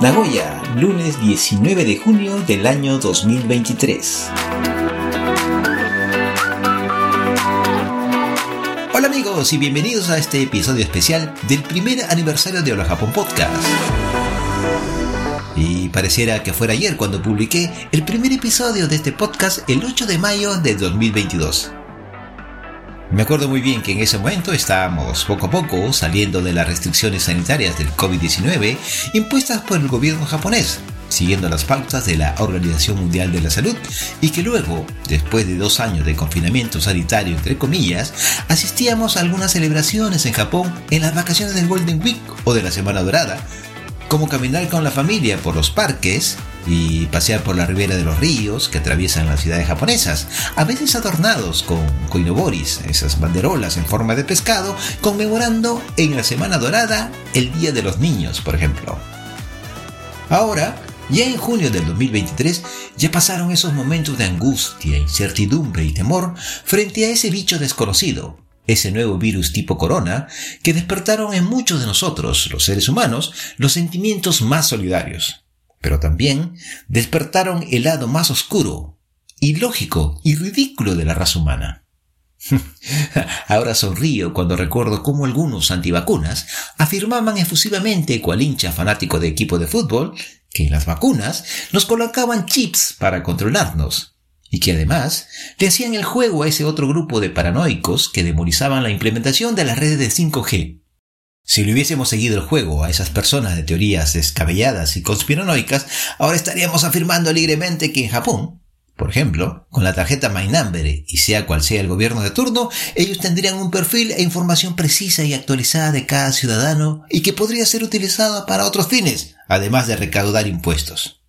Nagoya, lunes 19 de junio del año 2023. Hola amigos y bienvenidos a este episodio especial del primer aniversario de Hola Japón Podcast. Y pareciera que fuera ayer cuando publiqué el primer episodio de este podcast el 8 de mayo de 2022. Me acuerdo muy bien que en ese momento estábamos poco a poco saliendo de las restricciones sanitarias del COVID-19 impuestas por el gobierno japonés, siguiendo las pautas de la Organización Mundial de la Salud, y que luego, después de dos años de confinamiento sanitario entre comillas, asistíamos a algunas celebraciones en Japón en las vacaciones del Golden Week o de la Semana Dorada, como caminar con la familia por los parques, y pasear por la ribera de los ríos que atraviesan las ciudades japonesas, a veces adornados con koinoboris, esas banderolas en forma de pescado, conmemorando en la Semana Dorada el Día de los Niños, por ejemplo. Ahora, ya en junio del 2023, ya pasaron esos momentos de angustia, incertidumbre y temor frente a ese bicho desconocido, ese nuevo virus tipo corona, que despertaron en muchos de nosotros, los seres humanos, los sentimientos más solidarios pero también despertaron el lado más oscuro, ilógico y ridículo de la raza humana. Ahora sonrío cuando recuerdo cómo algunos antivacunas afirmaban efusivamente, cual hincha fanático de equipo de fútbol, que las vacunas nos colocaban chips para controlarnos, y que además le hacían el juego a ese otro grupo de paranoicos que demonizaban la implementación de las redes de 5G. Si le hubiésemos seguido el juego a esas personas de teorías descabelladas y conspiranoicas, ahora estaríamos afirmando alegremente que en Japón, por ejemplo, con la tarjeta My Number y sea cual sea el gobierno de turno, ellos tendrían un perfil e información precisa y actualizada de cada ciudadano y que podría ser utilizada para otros fines, además de recaudar impuestos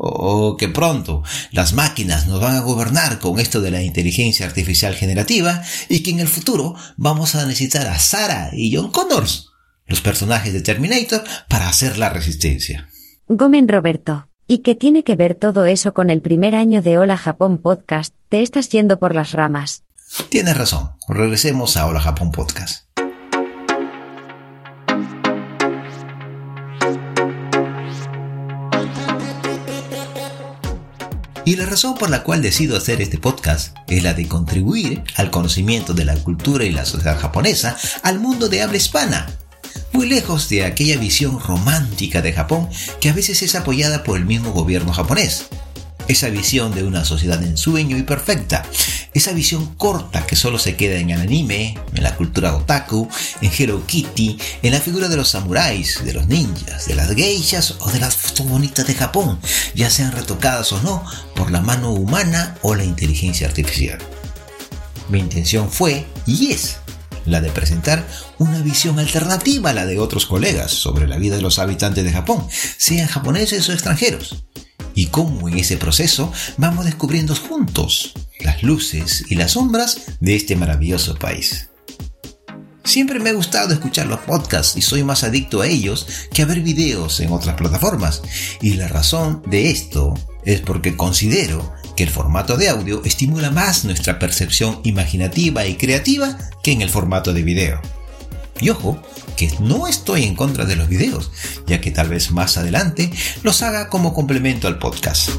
o que pronto las máquinas nos van a gobernar con esto de la inteligencia artificial generativa y que en el futuro vamos a necesitar a Sarah y John Connors, los personajes de Terminator, para hacer la resistencia. Gomen Roberto. ¿Y qué tiene que ver todo eso con el primer año de Hola Japón Podcast? Te estás yendo por las ramas. Tienes razón. Regresemos a Hola Japón Podcast. Y la razón por la cual decido hacer este podcast es la de contribuir al conocimiento de la cultura y la sociedad japonesa al mundo de habla hispana, muy lejos de aquella visión romántica de Japón que a veces es apoyada por el mismo gobierno japonés. Esa visión de una sociedad en sueño y perfecta, esa visión corta que solo se queda en el anime, en la cultura otaku, en Hello Kitty, en la figura de los samuráis, de los ninjas, de las geishas o de las fotos bonitas de Japón, ya sean retocadas o no por la mano humana o la inteligencia artificial. Mi intención fue y es la de presentar una visión alternativa a la de otros colegas sobre la vida de los habitantes de Japón, sean japoneses o extranjeros y cómo en ese proceso vamos descubriendo juntos las luces y las sombras de este maravilloso país. Siempre me ha gustado escuchar los podcasts y soy más adicto a ellos que a ver videos en otras plataformas. Y la razón de esto es porque considero que el formato de audio estimula más nuestra percepción imaginativa y creativa que en el formato de video. Y ojo, que no estoy en contra de los videos, ya que tal vez más adelante los haga como complemento al podcast.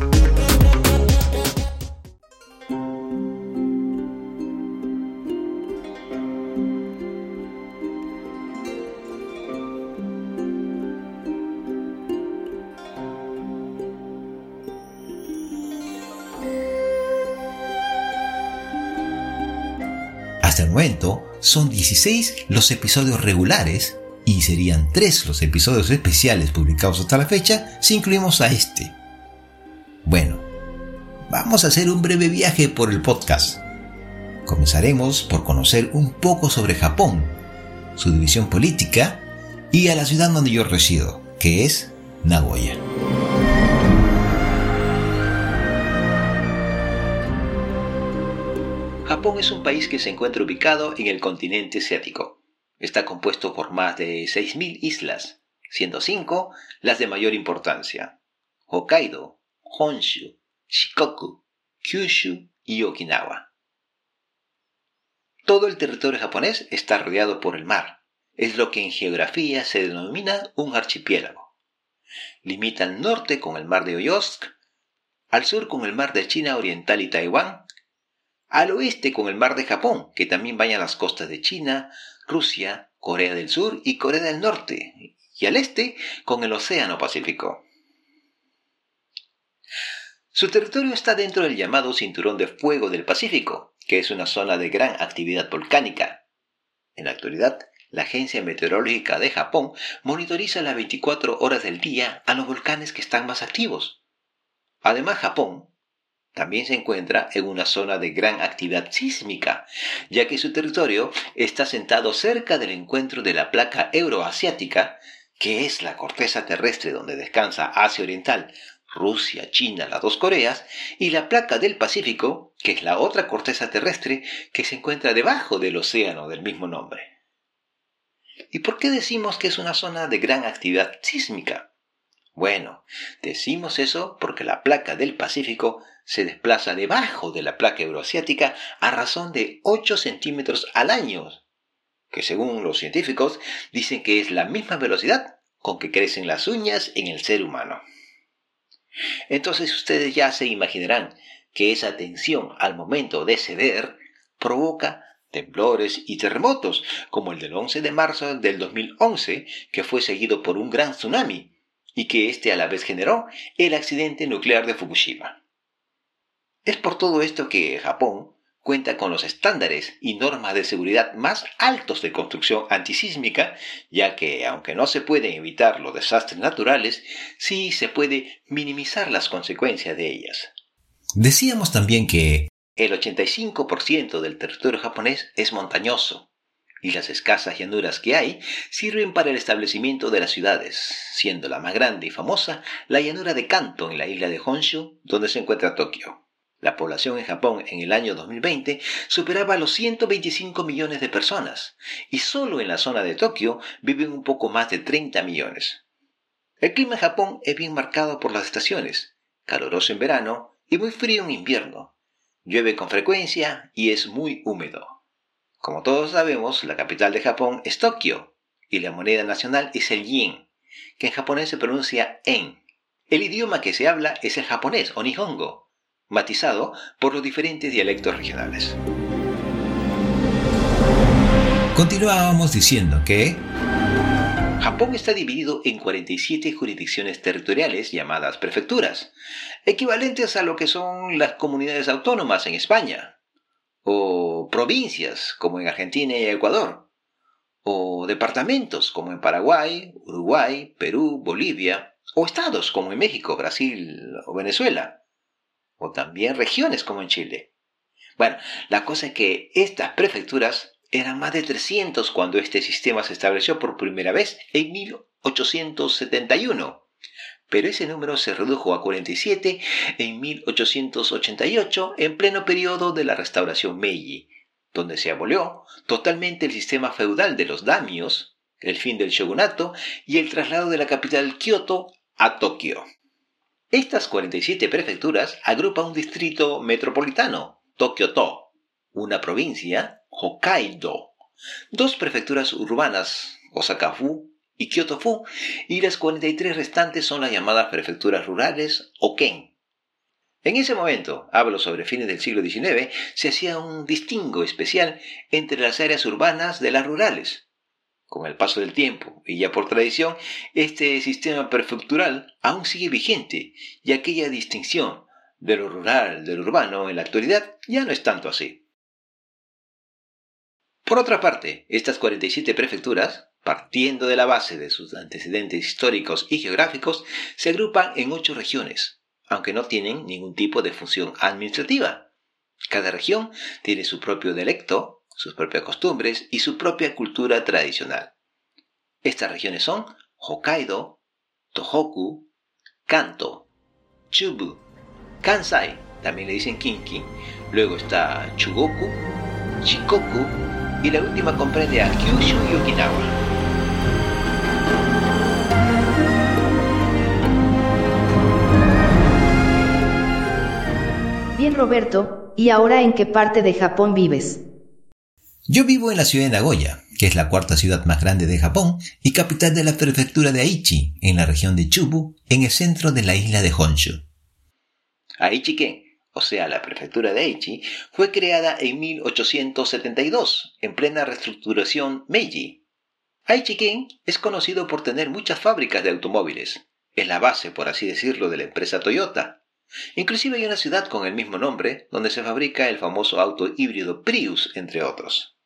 Hasta el momento, son 16 los episodios regulares y serían 3 los episodios especiales publicados hasta la fecha si incluimos a este. Bueno, vamos a hacer un breve viaje por el podcast. Comenzaremos por conocer un poco sobre Japón, su división política y a la ciudad donde yo resido, que es Nagoya. Japón es un país que se encuentra ubicado en el continente asiático. Está compuesto por más de 6.000 islas, siendo 5 las de mayor importancia. Hokkaido, Honshu, Shikoku, Kyushu y Okinawa. Todo el territorio japonés está rodeado por el mar. Es lo que en geografía se denomina un archipiélago. Limita al norte con el mar de Oyosk, al sur con el mar de China Oriental y Taiwán, al oeste con el mar de Japón, que también baña las costas de China, Rusia, Corea del Sur y Corea del Norte, y al este con el Océano Pacífico. Su territorio está dentro del llamado Cinturón de Fuego del Pacífico, que es una zona de gran actividad volcánica. En la actualidad, la Agencia Meteorológica de Japón monitoriza las 24 horas del día a los volcanes que están más activos. Además, Japón también se encuentra en una zona de gran actividad sísmica, ya que su territorio está sentado cerca del encuentro de la placa euroasiática, que es la corteza terrestre donde descansa Asia Oriental, Rusia, China, las dos Coreas, y la placa del Pacífico, que es la otra corteza terrestre que se encuentra debajo del océano del mismo nombre. ¿Y por qué decimos que es una zona de gran actividad sísmica? Bueno, decimos eso porque la placa del Pacífico se desplaza debajo de la placa euroasiática a razón de 8 centímetros al año, que según los científicos dicen que es la misma velocidad con que crecen las uñas en el ser humano. Entonces ustedes ya se imaginarán que esa tensión al momento de ceder provoca temblores y terremotos, como el del 11 de marzo del 2011, que fue seguido por un gran tsunami, y que éste a la vez generó el accidente nuclear de Fukushima. Es por todo esto que Japón cuenta con los estándares y normas de seguridad más altos de construcción antisísmica, ya que aunque no se pueden evitar los desastres naturales, sí se puede minimizar las consecuencias de ellas. Decíamos también que el 85% del territorio japonés es montañoso, y las escasas llanuras que hay sirven para el establecimiento de las ciudades, siendo la más grande y famosa la llanura de Kanto en la isla de Honshu, donde se encuentra Tokio. La población en Japón en el año 2020 superaba los 125 millones de personas y solo en la zona de Tokio viven un poco más de 30 millones. El clima en Japón es bien marcado por las estaciones, caluroso en verano y muy frío en invierno. Llueve con frecuencia y es muy húmedo. Como todos sabemos, la capital de Japón es Tokio y la moneda nacional es el yen, que en japonés se pronuncia en. El idioma que se habla es el japonés o nihongo, matizado por los diferentes dialectos regionales. Continuábamos diciendo que Japón está dividido en 47 jurisdicciones territoriales llamadas prefecturas, equivalentes a lo que son las comunidades autónomas en España, o provincias como en Argentina y Ecuador, o departamentos como en Paraguay, Uruguay, Perú, Bolivia, o estados como en México, Brasil o Venezuela o también regiones como en Chile. Bueno, la cosa es que estas prefecturas eran más de 300 cuando este sistema se estableció por primera vez en 1871, pero ese número se redujo a 47 en 1888 en pleno periodo de la restauración Meiji, donde se abolió totalmente el sistema feudal de los damios, el fin del shogunato y el traslado de la capital Kioto a Tokio. Estas 47 prefecturas agrupan un distrito metropolitano, Tokio-to, una provincia, Hokkaido, dos prefecturas urbanas, Osaka-fu y Kyoto-fu, y las 43 restantes son las llamadas prefecturas rurales o ken. En ese momento, hablo sobre fines del siglo XIX, se hacía un distingo especial entre las áreas urbanas de las rurales, con el paso del tiempo y ya por tradición, este sistema prefectural aún sigue vigente y aquella distinción de lo rural del urbano en la actualidad ya no es tanto así. Por otra parte, estas 47 prefecturas, partiendo de la base de sus antecedentes históricos y geográficos, se agrupan en ocho regiones, aunque no tienen ningún tipo de función administrativa. Cada región tiene su propio dialecto, sus propias costumbres y su propia cultura tradicional. Estas regiones son Hokkaido, Tohoku, Kanto, Chubu, Kansai, también le dicen Kinki, luego está Chugoku, Shikoku y la última comprende a Kyushu y Okinawa. Bien Roberto, ¿y ahora en qué parte de Japón vives? Yo vivo en la ciudad de Nagoya, que es la cuarta ciudad más grande de Japón y capital de la prefectura de Aichi, en la región de Chubu, en el centro de la isla de Honshu. Aichi-ken, o sea, la prefectura de Aichi, fue creada en 1872, en plena reestructuración Meiji. Aichi-ken es conocido por tener muchas fábricas de automóviles. Es la base, por así decirlo, de la empresa Toyota. Inclusive hay una ciudad con el mismo nombre, donde se fabrica el famoso auto híbrido Prius, entre otros.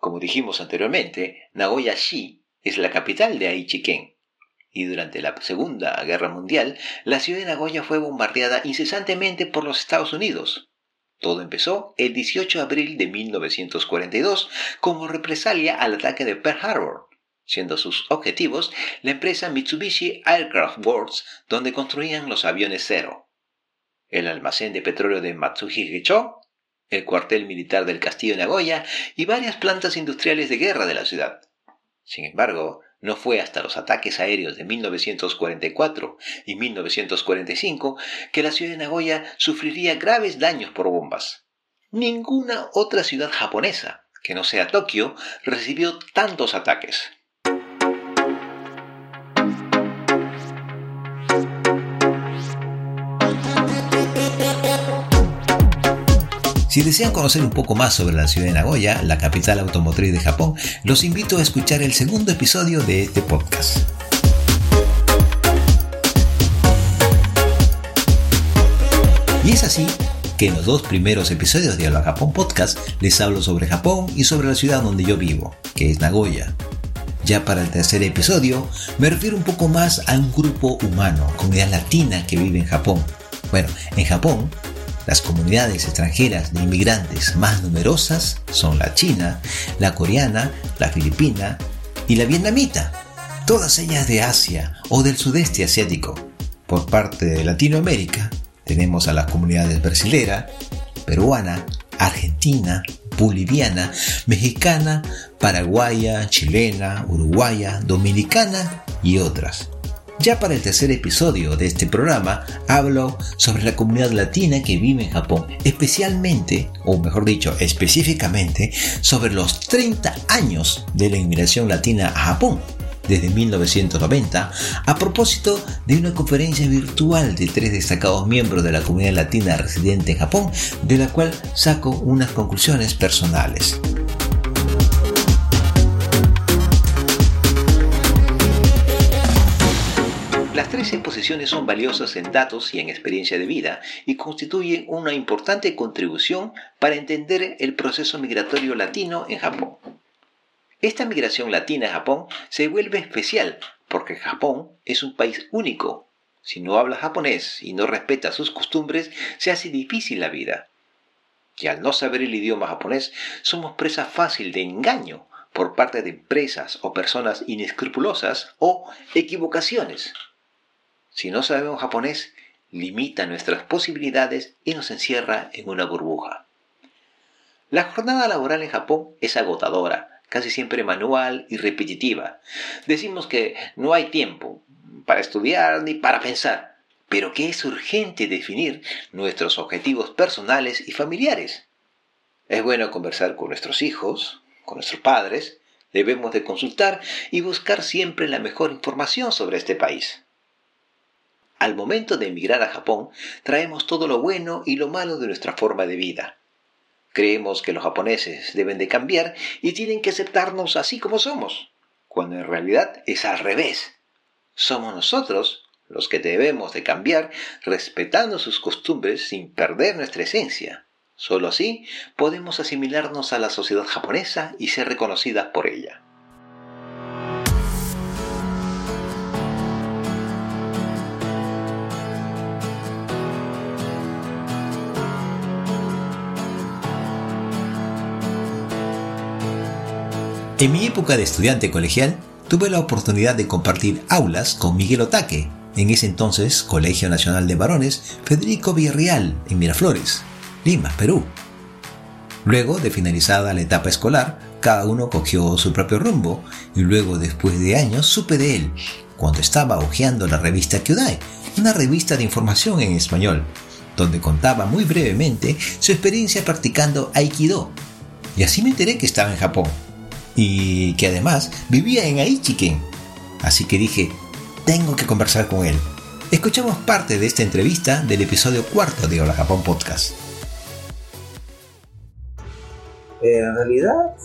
Como dijimos anteriormente, Nagoya-shi es la capital de Aichi-ken, y durante la Segunda Guerra Mundial, la ciudad de Nagoya fue bombardeada incesantemente por los Estados Unidos. Todo empezó el 18 de abril de 1942 como represalia al ataque de Pearl Harbor, siendo sus objetivos la empresa Mitsubishi Aircraft Works, donde construían los aviones Zero, el almacén de petróleo de Matsuhige-cho, el cuartel militar del castillo de Nagoya y varias plantas industriales de guerra de la ciudad. Sin embargo, no fue hasta los ataques aéreos de 1944 y 1945 que la ciudad de Nagoya sufriría graves daños por bombas. Ninguna otra ciudad japonesa, que no sea Tokio, recibió tantos ataques. Si desean conocer un poco más sobre la ciudad de Nagoya, la capital automotriz de Japón, los invito a escuchar el segundo episodio de este podcast. Y es así que en los dos primeros episodios de Hola Japón Podcast les hablo sobre Japón y sobre la ciudad donde yo vivo, que es Nagoya. Ya para el tercer episodio me refiero un poco más a un grupo humano, comunidad latina que vive en Japón. Bueno, en Japón las comunidades extranjeras de inmigrantes más numerosas son la china, la coreana, la filipina y la vietnamita, todas ellas de Asia o del sudeste asiático. Por parte de Latinoamérica tenemos a las comunidades brasilera, peruana, argentina, boliviana, mexicana, paraguaya, chilena, uruguaya, dominicana y otras. Ya para el tercer episodio de este programa hablo sobre la comunidad latina que vive en Japón, especialmente, o mejor dicho, específicamente, sobre los 30 años de la inmigración latina a Japón desde 1990 a propósito de una conferencia virtual de tres destacados miembros de la comunidad latina residente en Japón, de la cual saco unas conclusiones personales. Las tres exposiciones son valiosas en datos y en experiencia de vida y constituyen una importante contribución para entender el proceso migratorio latino en Japón. Esta migración latina a Japón se vuelve especial porque Japón es un país único. Si no habla japonés y no respeta sus costumbres, se hace difícil la vida. Y al no saber el idioma japonés, somos presa fácil de engaño por parte de empresas o personas inescrupulosas o equivocaciones. Si no sabemos japonés, limita nuestras posibilidades y nos encierra en una burbuja. La jornada laboral en Japón es agotadora, casi siempre manual y repetitiva. Decimos que no hay tiempo para estudiar ni para pensar, pero que es urgente definir nuestros objetivos personales y familiares. Es bueno conversar con nuestros hijos, con nuestros padres, debemos de consultar y buscar siempre la mejor información sobre este país. Al momento de emigrar a Japón, traemos todo lo bueno y lo malo de nuestra forma de vida. Creemos que los japoneses deben de cambiar y tienen que aceptarnos así como somos, cuando en realidad es al revés. Somos nosotros los que debemos de cambiar respetando sus costumbres sin perder nuestra esencia. Solo así podemos asimilarnos a la sociedad japonesa y ser reconocidas por ella. En mi época de estudiante colegial, tuve la oportunidad de compartir aulas con Miguel Otaque, en ese entonces Colegio Nacional de Varones Federico Villarreal, en Miraflores, Lima, Perú. Luego de finalizada la etapa escolar, cada uno cogió su propio rumbo y luego después de años supe de él cuando estaba hojeando la revista Kyodai, una revista de información en español, donde contaba muy brevemente su experiencia practicando Aikido. Y así me enteré que estaba en Japón y que además vivía en Aichiken. Así que dije, tengo que conversar con él. Escuchamos parte de esta entrevista del episodio cuarto de Hola Japón Podcast. Eh, en realidad,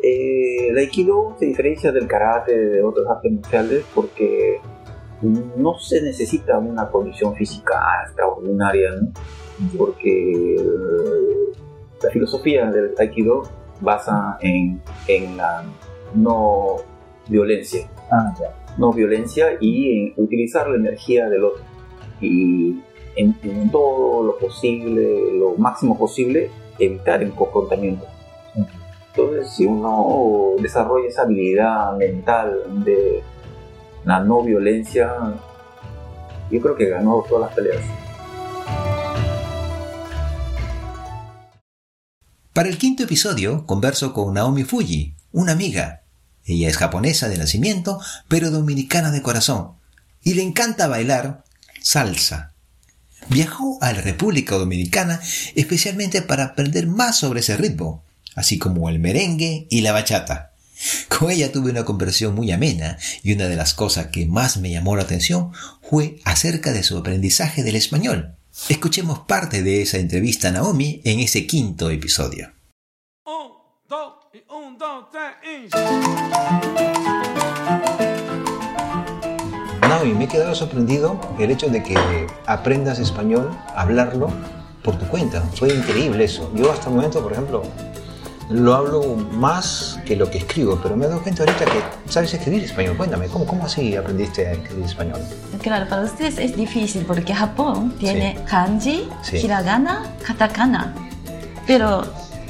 eh, el Aikido se diferencia del karate de otros artes marciales porque no se necesita una condición física extraordinaria, porque eh, la filosofía del Aikido basa en, en la no violencia. Ah, no violencia y en utilizar la energía del otro. Y en, en todo lo posible, lo máximo posible, evitar el confrontamiento. Entonces, si uno desarrolla esa habilidad mental de la no violencia, yo creo que ganó todas las peleas. Para el quinto episodio converso con Naomi Fuji, una amiga. Ella es japonesa de nacimiento, pero dominicana de corazón, y le encanta bailar salsa. Viajó a la República Dominicana especialmente para aprender más sobre ese ritmo, así como el merengue y la bachata. Con ella tuve una conversación muy amena y una de las cosas que más me llamó la atención fue acerca de su aprendizaje del español. Escuchemos parte de esa entrevista a Naomi en ese quinto episodio. Naomi, me he quedado sorprendido el hecho de que aprendas español, hablarlo por tu cuenta. Fue increíble eso. Yo hasta el momento, por ejemplo, lo hablo más que lo que escribo, pero me he dado cuenta ahorita que sabes escribir español. Cuéntame, ¿cómo, cómo así aprendiste a escribir español? Claro, para ustedes es difícil porque Japón tiene Sí. kanji, Sí. hiragana, katakana. Pero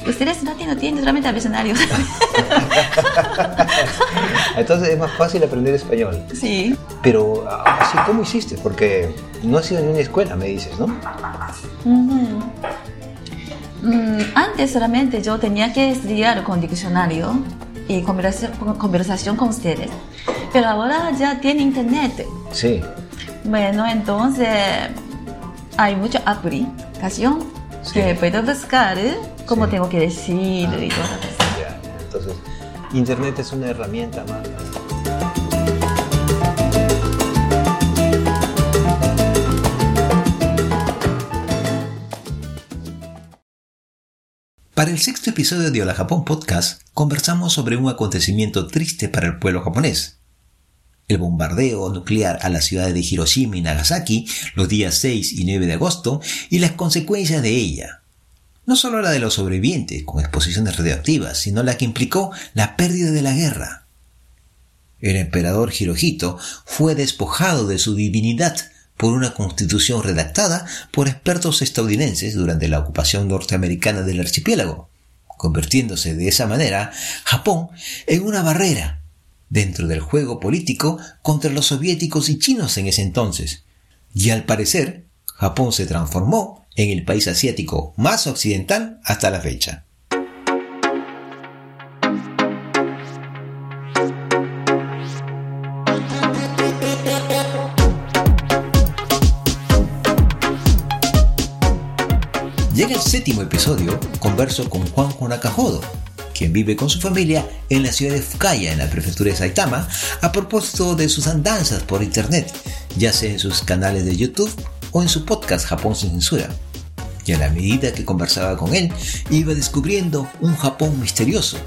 ustedes no tienen, solamente abecedarios. Entonces es más fácil aprender español. sí. Pero, así, ¿cómo hiciste? Porque no has ido en una escuela, me dices, ¿no? Ujú. Mm, antes solamente yo tenía que estudiar con diccionario y conversación, conversación con ustedes. Pero ahora ya tiene internet. Sí. Bueno, entonces hay mucha aplicación Sí. que puedo buscar cómo Sí. tengo que decir y todo eso. Ya, entonces, Internet es una herramienta más. Para el sexto episodio de Hola Japón Podcast, conversamos sobre un acontecimiento triste para el pueblo japonés. El bombardeo nuclear a la ciudad de Hiroshima y Nagasaki los días 6 y 9 de agosto y las consecuencias de ella. No solo la de los sobrevivientes con exposiciones radioactivas, sino la que implicó la pérdida de la guerra. El emperador Hirohito fue despojado de su divinidad por una constitución redactada por expertos estadounidenses durante la ocupación norteamericana del archipiélago, convirtiéndose de esa manera Japón en una barrera dentro del juego político contra los soviéticos y chinos en ese entonces. Y al parecer, Japón se transformó en el país asiático más occidental hasta la fecha. Episodio, converso con Juanjo Nakajodo, quien vive con su familia en la ciudad de Fukaya, en la prefectura de Saitama, a propósito de sus andanzas por internet, ya sea en sus canales de YouTube o en su podcast Japón sin censura. Y a la medida que conversaba con él, iba descubriendo un Japón misterioso.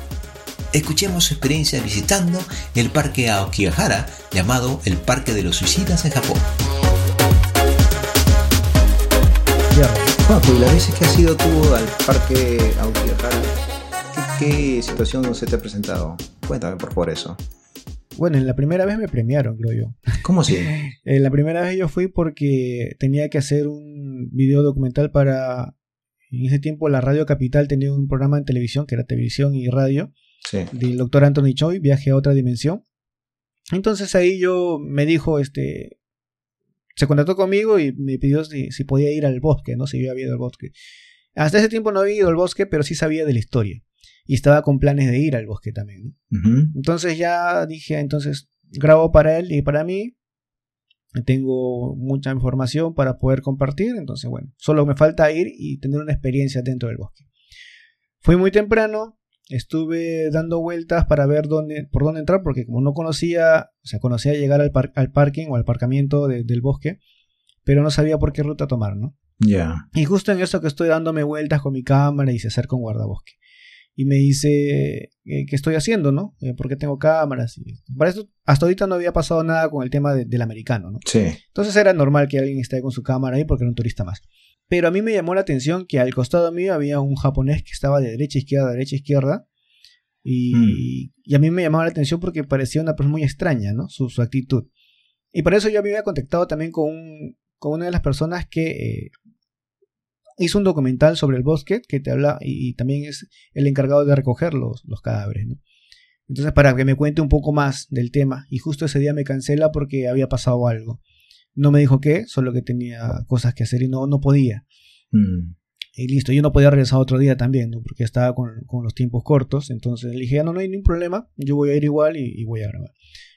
Escuchemos su experiencia visitando el parque Aokigahara, llamado el Parque de los Suicidas en Japón. Juanjo, y las veces que has ido tú al parque ¿qué, qué situación se te ha presentado? Cuéntame por favor eso. Bueno, en la primera vez me premiaron, creo yo. ¿Cómo así? En la primera vez yo fui porque tenía que hacer un video documental para... En ese tiempo la Radio Capital tenía un programa en televisión, que era televisión y radio, Sí. del doctor Anthony Choi, Viaje a otra dimensión. Entonces ahí yo me dijo, este... Se contactó conmigo y me pidió si, si podía ir al bosque, ¿no? Si yo había ido al bosque. Hasta ese tiempo no había ido al bosque, pero sí sabía de la historia. Y estaba con planes de ir al bosque también. Entonces ya dije, entonces grabo para él y para mí. Tengo mucha información para poder compartir. Entonces, bueno, solo me falta ir y tener una experiencia dentro del bosque. Fui muy temprano estuve dando vueltas para ver dónde, por dónde entrar, porque como no conocía, o sea, conocía llegar al, al parking o al aparcamiento del bosque, pero no sabía por qué ruta tomar, ¿no? Ya. Y justo en eso que estoy dándome vueltas con mi cámara y se acerca un guardabosque. Y me dice, eh, ¿qué estoy haciendo, no? Eh, ¿Por qué tengo cámaras? Y para esto, hasta ahorita no había pasado nada con el tema del americano, ¿no? Sí. Entonces era normal que alguien esté con su cámara ahí porque era un turista más. Pero a mí me llamó la atención que al costado mío había un japonés que estaba de derecha a izquierda, derecha a izquierda. Y, Mm. y a mí me llamaba la atención porque parecía una persona muy extraña, ¿no? Su, su actitud. Y por eso yo me había contactado también con, un- con una de las personas que eh, hizo un documental sobre el bosque que te habla y, y también es el encargado de recoger los, los cadáveres, ¿no? Entonces, para que me cuente un poco más del tema. Y justo ese día me cancela porque había pasado algo. No me dijo qué, solo que tenía cosas que hacer y no, no podía. Mm. Y listo, yo no podía regresar otro día también, ¿no? porque estaba con, con los tiempos cortos. Entonces le dije, ya no, no hay ningún problema, yo voy a ir igual y, y voy a grabar.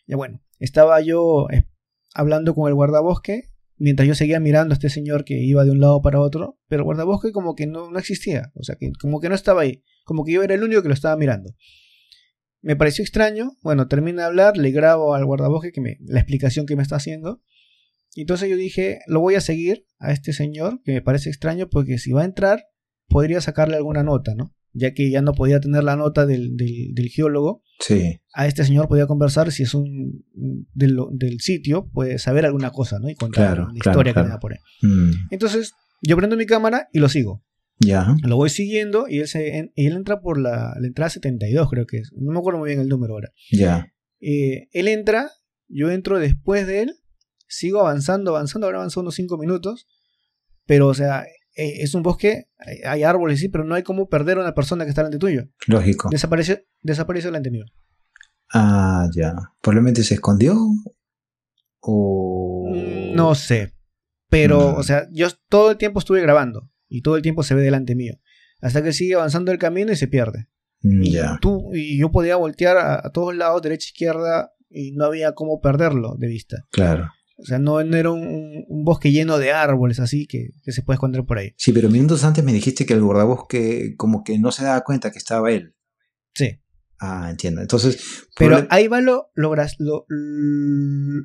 Ya bueno, estaba yo eh, hablando con el guardabosque mientras yo seguía mirando a este señor que iba de un lado para otro, pero el guardabosque como que no, no existía, o sea, que como que no estaba ahí, como que yo era el único que lo estaba mirando. Me pareció extraño, bueno, termina de hablar, le grabo al guardabosque que me, la explicación que me está haciendo. Entonces yo dije, lo voy a seguir a este señor, que me parece extraño, porque si va a entrar, podría sacarle alguna nota, ¿no? Ya que ya no podía tener la nota del, del, del geólogo, Sí. a este señor podía conversar si es un del, del sitio, puede saber alguna cosa, ¿no? Y contar Claro, una claro, historia claro. que me da por ahí. Mm. Entonces, yo prendo mi cámara y lo sigo. Ya. Lo voy siguiendo y él, se, en- y él entra por la, la entrada 72, creo que es. No me acuerdo muy bien el número ahora. Ya. Eh, él entra, yo entro después de él, sigo avanzando, avanzando, ahora avanzado unos 5 minutos, pero o sea, eh, es un bosque, hay, árboles, sí, pero no hay como perder a una persona que está delante tuyo. Lógico. Desapareció, desapareció delante mío. Ah, ya. Probablemente se escondió. O. Mm, No sé, pero Mm. o sea, yo todo el tiempo estuve grabando y todo el tiempo se ve delante mío, hasta que sigue avanzando el camino y se pierde. Mm, Y, Ya. tú, y yo podía voltear a, a todos lados, derecha, izquierda, y no había cómo perderlo de vista. Claro. O sea, no, no era un, bosque lleno de árboles así que, que se puede esconder por ahí. Sí, pero minutos antes me dijiste que el guardabosque como que no se daba cuenta que estaba él. Sí. Ah, entiendo. Entonces, Pero ahí va lo, lo, lo,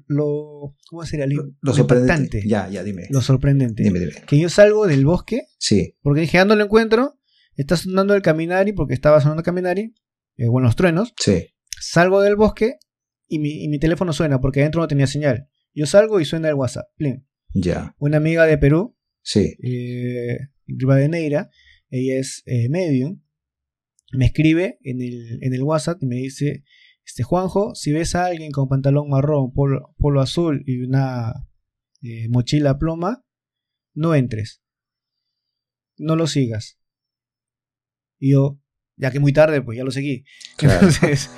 lo- ¿cómo sería? Lo, lo sorprendente. Ya, ya, dime. Lo sorprendente. Dime, dime. Que yo salgo del bosque, Sí. porque dije, ah, no lo encuentro, está sonando el Caminari, porque estaba sonando el Caminari, eh, bueno, los truenos, Sí. salgo del bosque y mi, y mi teléfono suena, porque adentro no tenía señal. Yo salgo y suena el WhatsApp. Plin. Ya. Una amiga de Perú, Sí. eh, Rivadeneira, ella es eh, medium, me escribe en el, en el WhatsApp y me dice, este Juanjo, si ves a alguien con pantalón marrón, polo, polo azul y una eh, mochila ploma, no entres. No lo sigas. Y yo, ya que muy tarde, pues ya lo seguí. Claro. Entonces,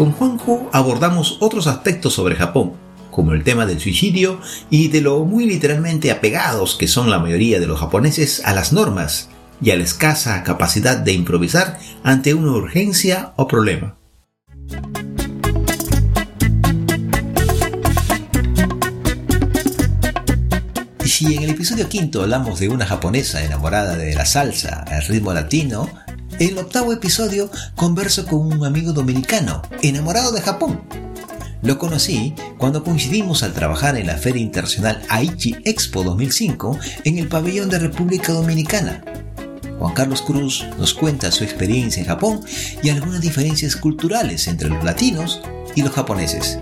Con Juanjo abordamos otros aspectos sobre Japón, como el tema del suicidio y de lo muy literalmente apegados que son la mayoría de los japoneses a las normas y a la escasa capacidad de improvisar ante una urgencia o problema. Si en el episodio quinto hablamos de una japonesa enamorada de la salsa, el ritmo latino, en el octavo episodio converso con un amigo dominicano, enamorado de Japón. Lo conocí cuando coincidimos al trabajar en la Feria Internacional Aichi Expo 2005 en el pabellón de República Dominicana. Juan Carlos Cruz nos cuenta su experiencia en Japón y algunas diferencias culturales entre los latinos y los japoneses.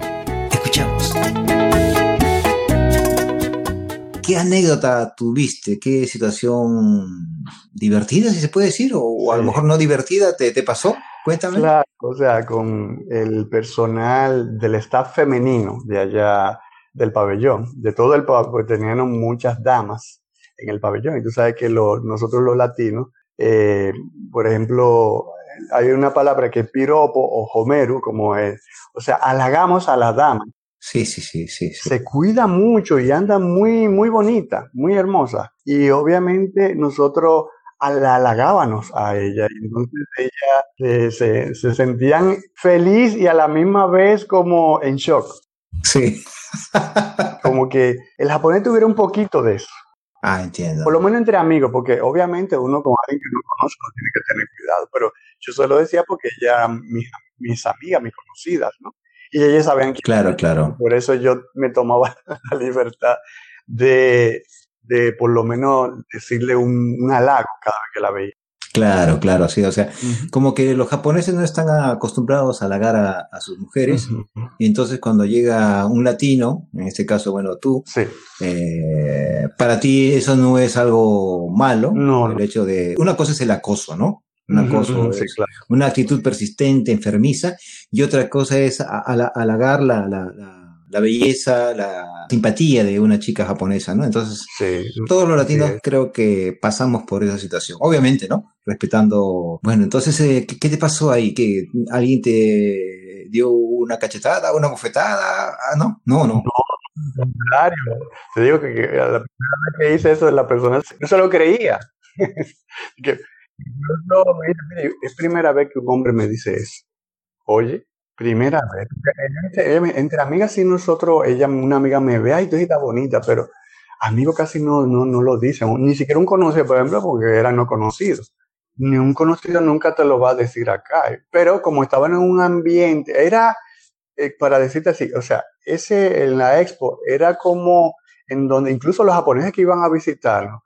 ¿Qué anécdota tuviste? ¿Qué situación divertida, si se puede decir? O, o a lo mejor no divertida, ¿te, te pasó? Cuéntame. Claro, o sea, con el personal del staff femenino de allá del pabellón, de todo el pabellón, porque tenían muchas damas en el pabellón. Y tú sabes que lo- nosotros los latinos, eh, por ejemplo, hay una palabra que es piropo o homeru, como es, o sea, halagamos a las damas. Sí, sí, sí, sí. sí. Se cuida mucho y anda muy, muy bonita, muy hermosa. Y obviamente nosotros la halagábamos a ella. Y entonces ella eh, se, se sentían feliz y a la misma vez como en shock. Sí. Como que el japonés tuviera un poquito de eso. Ah, entiendo. Por lo menos entre amigos, porque obviamente uno con alguien que no conoce no tiene que tener cuidado, pero yo se lo decía porque mis, mis amigas, mis conocidas, ¿no? Y ellas sabían que... Claro, claro. Por eso yo me tomaba la libertad de, de por lo menos decirle un, un halago cada vez que la veía. Claro, claro, sí, o sea, como que los japoneses no están acostumbrados a halagar a, a sus mujeres, Ujú. y entonces cuando llega un latino, en este caso, bueno, tú, Sí, eh, para ti eso no es algo malo, No, el no. hecho de, una cosa es el acoso, ¿no? Un Ujú, acoso ujú, sí, es claro. una actitud persistente, enfermiza, y otra cosa es halagar la, la, la, la belleza, la simpatía de una chica japonesa, ¿no? Entonces, Sí, todos los latinos es. creo que pasamos por esa situación. Obviamente, ¿no? Respetando. Bueno, entonces, eh, ¿qué, qué te pasó ahí? ¿Que alguien te dio una cachetada, una bofetada? Ah, no, no, no. Contrario. Te digo que, que la primera vez que hice eso, la persona no se lo creía. que, es primera vez que un hombre me dice eso. Oye, primera vez. Entre, entre- entre amigas y nosotros, ella, una amiga me ve, ay, tú estás bonita, pero amigos casi no, no, no lo dicen. Ni siquiera un conocido, por ejemplo, porque eran no conocidos. Ni un conocido nunca te lo va a decir acá. Pero como estaban en un ambiente, era, eh, para decirte así, o sea, ese en la expo era como en donde incluso los japoneses que iban a visitarnos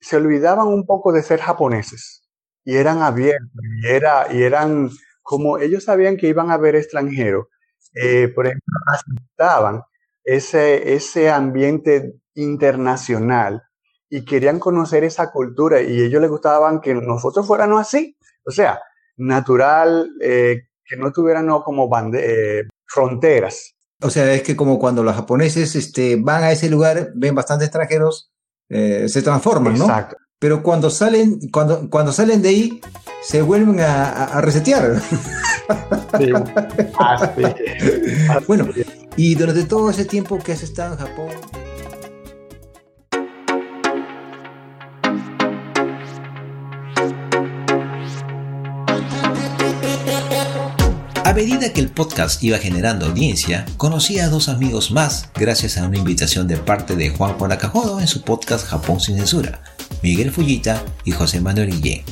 se olvidaban un poco de ser japoneses y eran abiertos y, era, y eran como ellos sabían que iban a ver extranjeros, eh, por ejemplo, aceptaban ese, ese ambiente internacional y querían conocer esa cultura y ellos les gustaban que nosotros fuéramos así, o sea, natural, eh, que no tuviéramos como eh, fronteras. O sea, es que como cuando los japoneses este, van a ese lugar, ven bastantes extranjeros, eh, se transforman, ¿no? Exacto. Pero cuando salen, cuando, cuando salen de ahí, se vuelven a, resetear. Sí. Así. Bueno, y durante todo ese tiempo que has estado en Japón, A medida que el podcast iba generando audiencia, conocí a dos amigos más gracias a una invitación de parte de Juan Juan Nakajodo en su podcast Japón sin censura, Miguel Fullita y José Manuel Guillén.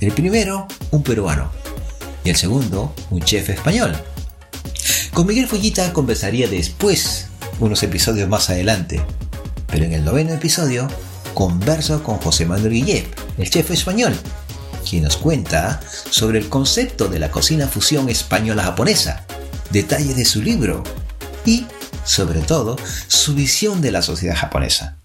El primero, un peruano, y el segundo, un chef español. Con Miguel Fullita conversaría después, unos episodios más adelante, pero en el noveno episodio converso con José Manuel Guillén, el chef español, quien nos cuenta sobre el concepto de la cocina fusión española-japonesa, detalles de su libro y, sobre todo, su visión de la sociedad japonesa.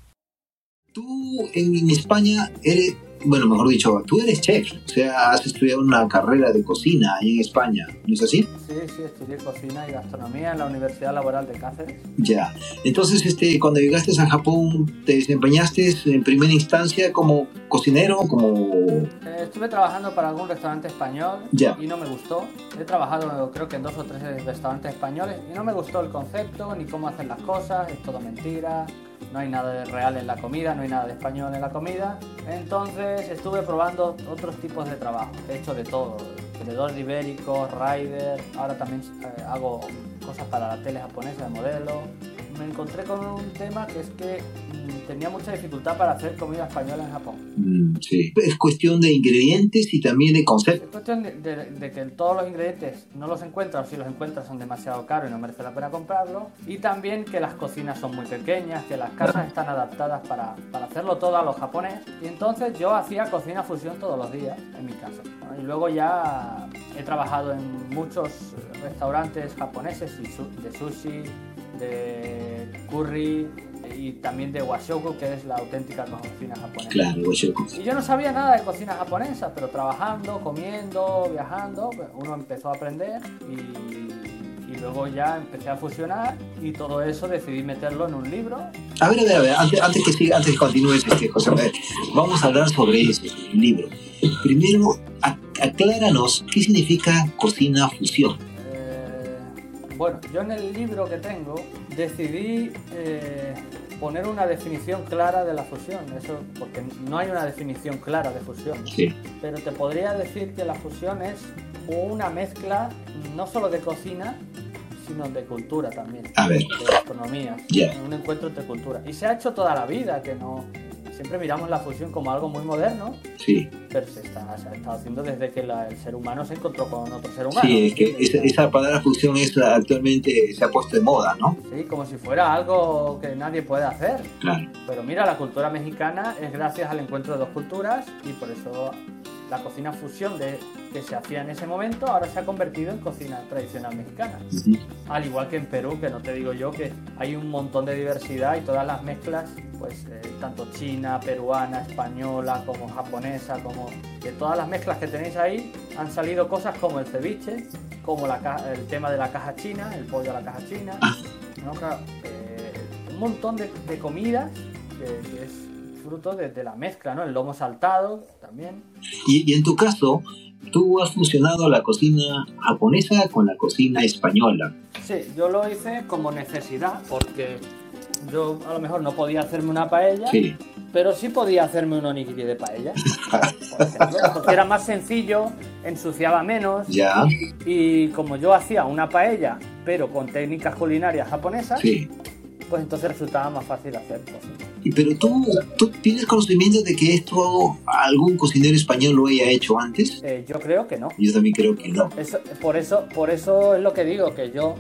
Tú en España eres, bueno, mejor dicho, tú eres chef, o sea, has estudiado una carrera de cocina ahí en España, ¿no es así? Sí, sí, estudié cocina y gastronomía en la Universidad Laboral de Cáceres. Ya. Entonces, este, cuando llegaste a Japón, ¿te desempeñaste en primera instancia como cocinero, como... Eh, estuve trabajando para algún restaurante español Ya. y no me gustó. He trabajado creo que en dos o tres restaurantes españoles y no me gustó el concepto ni cómo hacen las cosas, es todo mentira, no hay nada de real en la comida, no hay nada de español en la comida. Entonces estuve probando otros tipos de trabajo, he hecho de todo, vendedor de ibérico, rider, ahora también eh, hago cosas para la tele japonesa de modelo. Me encontré con un tema que es que mm, tenía mucha dificultad para hacer comida española en Japón. Mm, sí. Es cuestión de ingredientes y también de conceptos. Es cuestión de, de- de que todos los ingredientes no los encuentras o si los encuentras son demasiado caros y no merece la pena comprarlo. Y también que las cocinas son muy pequeñas, que las casas están adaptadas para, para hacerlo todo a los japonés. Y entonces yo hacía cocina fusión todos los días en mi casa. Y luego ya he trabajado en muchos restaurantes japoneses y de sushi, de curry y también de washoku, que es la auténtica cocina japonesa. Claro. Y yo no sabía nada de cocina japonesa, pero trabajando, comiendo, viajando, uno empezó a aprender y, y luego ya empecé a fusionar y todo eso decidí meterlo en un libro. A ver, a ver, a ver, antes, antes que siga, antes que continúes, este, José, a ver, vamos a hablar sobre eso, el libro. Primero, ac- acláranos qué significa cocina fusión. Bueno, yo en el libro que tengo decidí eh, poner una definición clara de la fusión, eso porque no hay una definición clara de fusión. Sí. pero te podría decir que la fusión es una mezcla no solo de cocina, sino de cultura también. A ver. De gastronomía. Ya. Un encuentro entre cultura. Y se ha hecho toda la vida, que no. Siempre miramos la fusión como algo muy moderno, Sí, pero se, está, se estado haciendo desde que la- el ser humano se encontró con otro ser humano. sí, es que esa, esa palabra fusión es actualmente se ha puesto de moda, ¿no? Sí, como si fuera algo que nadie puede hacer. Claro. Pero mira, la cultura mexicana es gracias al encuentro de dos culturas y por eso la cocina fusión de, que se hacía en ese momento ahora se ha convertido en cocina tradicional mexicana. Al igual que en Perú, que no te digo yo que hay un montón de diversidad y todas las mezclas, pues eh, tanto china, peruana, española, como japonesa, como de todas las mezclas que tenéis ahí, han salido cosas como el ceviche, como la ca- el tema de la caja china, el pollo a la caja china, ¿no? Claro, eh, un montón de, de comidas que, que es fruto de, de la mezcla, ¿no? El lomo saltado también. Y, y en tu caso, tú has fusionado la cocina japonesa con la cocina española. Sí, yo lo hice como necesidad, porque yo a lo mejor no podía hacerme una paella, Sí, pero sí podía hacerme un onigiri de paella, por ejemplo, porque era más sencillo, ensuciaba menos, ya, y como yo hacía una paella, pero con técnicas culinarias japonesas, sí. Pues entonces resultaba más fácil hacer cosas. Pero tú, tú tienes conocimiento de que esto algún cocinero español lo haya hecho antes. Eh, yo creo que no. Yo también creo que no. Eso- por, eso, por eso es lo que digo, que yo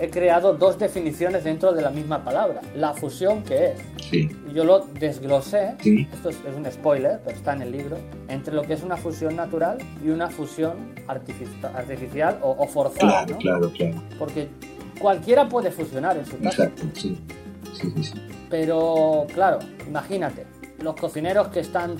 he creado dos definiciones dentro de la misma palabra. La fusión, que es Sí, yo lo desglosé, Sí. esto es, es un spoiler, pero está en el libro, entre lo que es una fusión natural y una fusión artifici- artificial o, o forzada, claro, ¿no? claro, claro. Porque cualquiera puede fusionar en su casa, Exacto, sí. Sí, sí, sí. pero claro, imagínate, los cocineros que están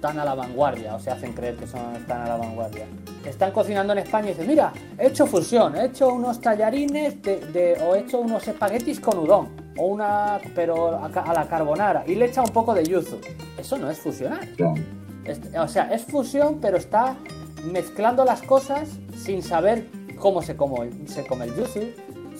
tan a la vanguardia, o se hacen creer que son, están a la vanguardia, están cocinando en España y dicen, mira, he hecho fusión, he hecho unos tallarines de, de- o he hecho unos espaguetis con udon, o una, pero a, a la carbonara, y le echa un poco de yuzu. Eso no es fusionar. Claro. Es- o sea, es fusión, pero está mezclando las cosas sin saber cómo se come, se come el yuzu,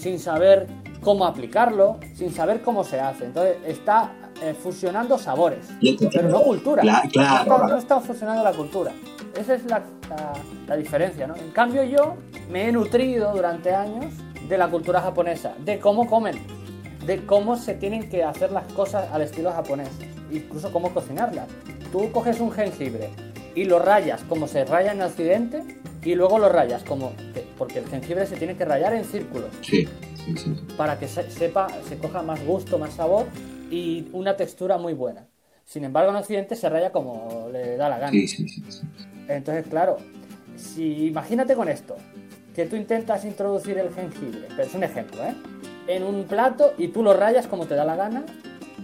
sin saber cómo aplicarlo, sin saber cómo se hace. Entonces está eh, fusionando sabores, pero no cultura. Claro. está, no está fusionando la cultura. Esa es la, la- la diferencia, ¿no? En cambio yo me he nutrido durante años de la cultura japonesa, de cómo comen, de cómo se tienen que hacer las cosas al estilo japonés, incluso cómo cocinarlas. Tú coges un jengibre y lo rayas como se raya en Occidente y luego lo rayas como que- porque el jengibre se tiene que rayar en círculos Sí, sí, sí. para que se, sepa, se coja más gusto, más sabor y una textura muy buena. Sin embargo, en Occidente se raya como le da la gana. Sí, sí, sí, sí. Entonces, claro, si imagínate con esto, que tú intentas introducir el jengibre, pero es un ejemplo, ¿eh? En un plato y tú lo rayas como te da la gana,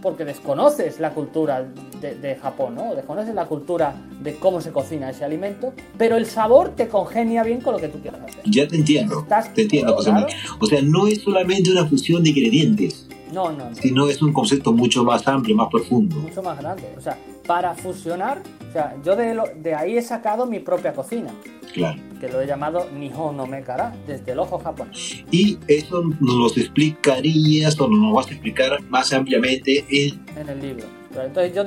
porque desconoces la cultura de, de Japón, ¿no? Desconoces la cultura de cómo se cocina ese alimento, pero el sabor te congenia bien con lo que tú quieras hacer. Ya te entiendo. ¿Estás Te entiendo, José claro? Manuel. O sea, no es solamente una fusión de ingredientes, No, no, no. sino es un concepto mucho más amplio, más profundo. mucho más grande. O sea, para fusionar, o sea, yo de, lo- de ahí he sacado mi propia cocina, Claro. que lo he llamado Nihon no Mekara, desde el ojo japonés. Y eso nos lo explicarías o nos lo vas a explicar más ampliamente en... en el libro. Pero entonces yo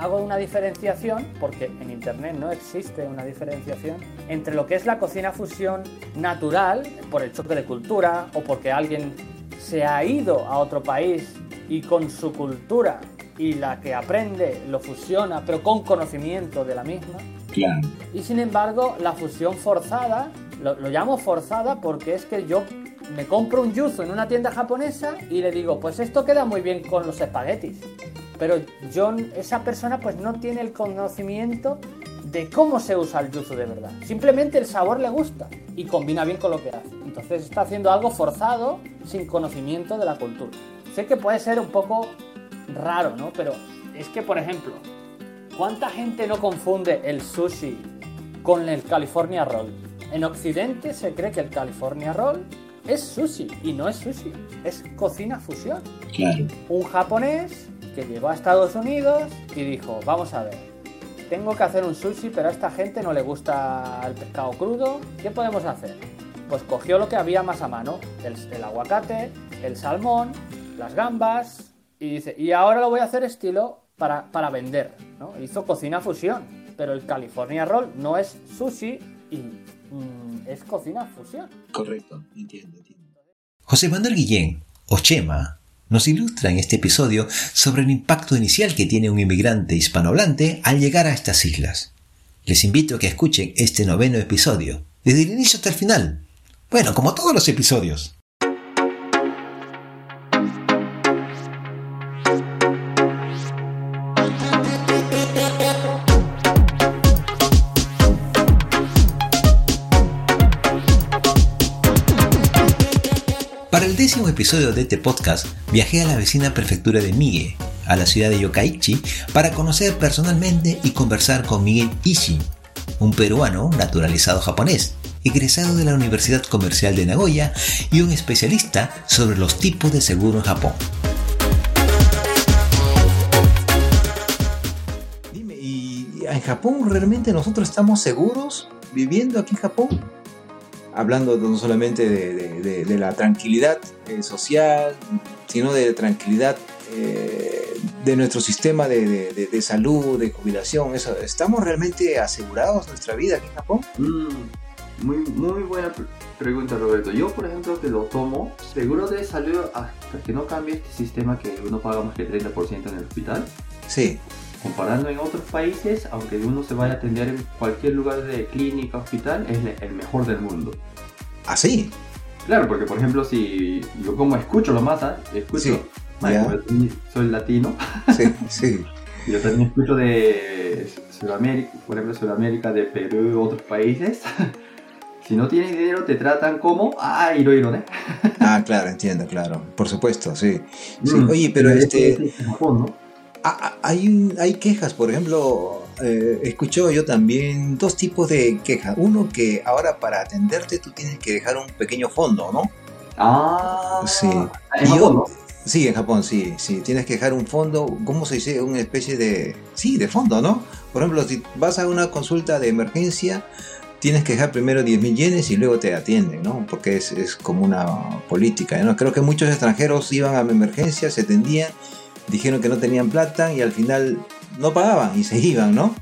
hago una diferenciación, porque en Internet no existe una diferenciación, entre lo que es la cocina fusión natural, por el choque de cultura, o porque alguien se ha ido a otro país y con su cultura y la que aprende lo fusiona, pero con conocimiento de la misma. Claro. Y sin embargo, la fusión forzada, lo, lo llamo forzada porque es que yo me compro un yuzu en una tienda japonesa y le digo, pues esto queda muy bien con los espaguetis. Pero yo, esa persona pues no tiene el conocimiento de cómo se usa el yuzu de verdad. Simplemente el sabor le gusta y combina bien con lo que hace. Entonces está haciendo algo forzado sin conocimiento de la cultura. Sé que puede ser un poco raro, ¿no? Pero es que, por ejemplo, ¿Cuánta gente no confunde el sushi con el California Roll? En Occidente se cree que el California Roll es sushi y no es sushi, es cocina fusión. Claro. Un japonés que llegó a Estados Unidos y dijo, vamos a ver, tengo que hacer un sushi, pero a esta gente no le gusta el pescado crudo, ¿qué podemos hacer? Pues cogió lo que había más a mano, el, el aguacate, el salmón, las gambas, y dice, y ahora lo voy a hacer estilo para, para vender, ¿no? Hizo cocina fusión, pero el California Roll no es sushi y mm, es cocina fusión. Correcto. Entiendo, entiendo. José Manuel Guillén, o Chema, nos ilustra en este episodio sobre el impacto inicial que tiene un inmigrante hispanohablante al llegar a estas islas. Les invito a que escuchen este noveno episodio, desde el inicio hasta el final. Bueno, como todos los episodios. Décimo episodio de este podcast, viajé a la vecina prefectura de Mie, a la ciudad de Yokkaichi, para conocer personalmente y conversar con Miguel Ishii, un peruano naturalizado japonés, egresado de la Universidad Comercial de Nagoya y un especialista sobre los tipos de seguro en Japón. Dime, ¿y en Japón realmente nosotros estamos seguros viviendo aquí en Japón? Hablando no solamente de, de- de- de la tranquilidad eh, social, sino de tranquilidad eh, de nuestro sistema de, salud, de jubilación. Eso, ¿Estamos realmente asegurados nuestra vida aquí en Japón? Mm, muy, muy buena pre- pregunta, Roberto. Yo, por ejemplo, que lo tomo, seguro de salud hasta que no cambie este sistema que uno paga más que 30% en el hospital. Sí, Comparando en otros países, aunque uno se vaya a atender en cualquier lugar de clínica, hospital, es el mejor del mundo. Así. Claro, porque por ejemplo, si yo como escucho lo ¿ah? escucho, Sí, también soy latino, Sí, sí. yo también escucho de Sudamérica, por ejemplo, Sudamérica, de Perú, otros países. si no tienes dinero, te tratan como, ah, iro, iro, ¿eh? Ah, claro, entiendo, claro. Por supuesto, sí. Sí, Mm, Oye, pero este, es en Japón, ¿no? Ah, ah, hay, hay quejas, por ejemplo, eh, yo también dos tipos de quejas. Uno que ahora para atenderte tú tienes que dejar un pequeño fondo, ¿no? Ah, Sí. En Y Japón, yo- ¿no? Sí, en Japón, sí, sí. Tienes que dejar un fondo, ¿cómo se dice? Una especie de... Sí, de fondo, ¿no? Por ejemplo, si vas a una consulta de emergencia, tienes que dejar primero 10.000 yenes y luego te atienden, ¿no? Porque es, es como una política, ¿no? Creo que muchos extranjeros iban a emergencia, se atendían, dijeron que no tenían plata y al final no pagaban y se iban, ¿no?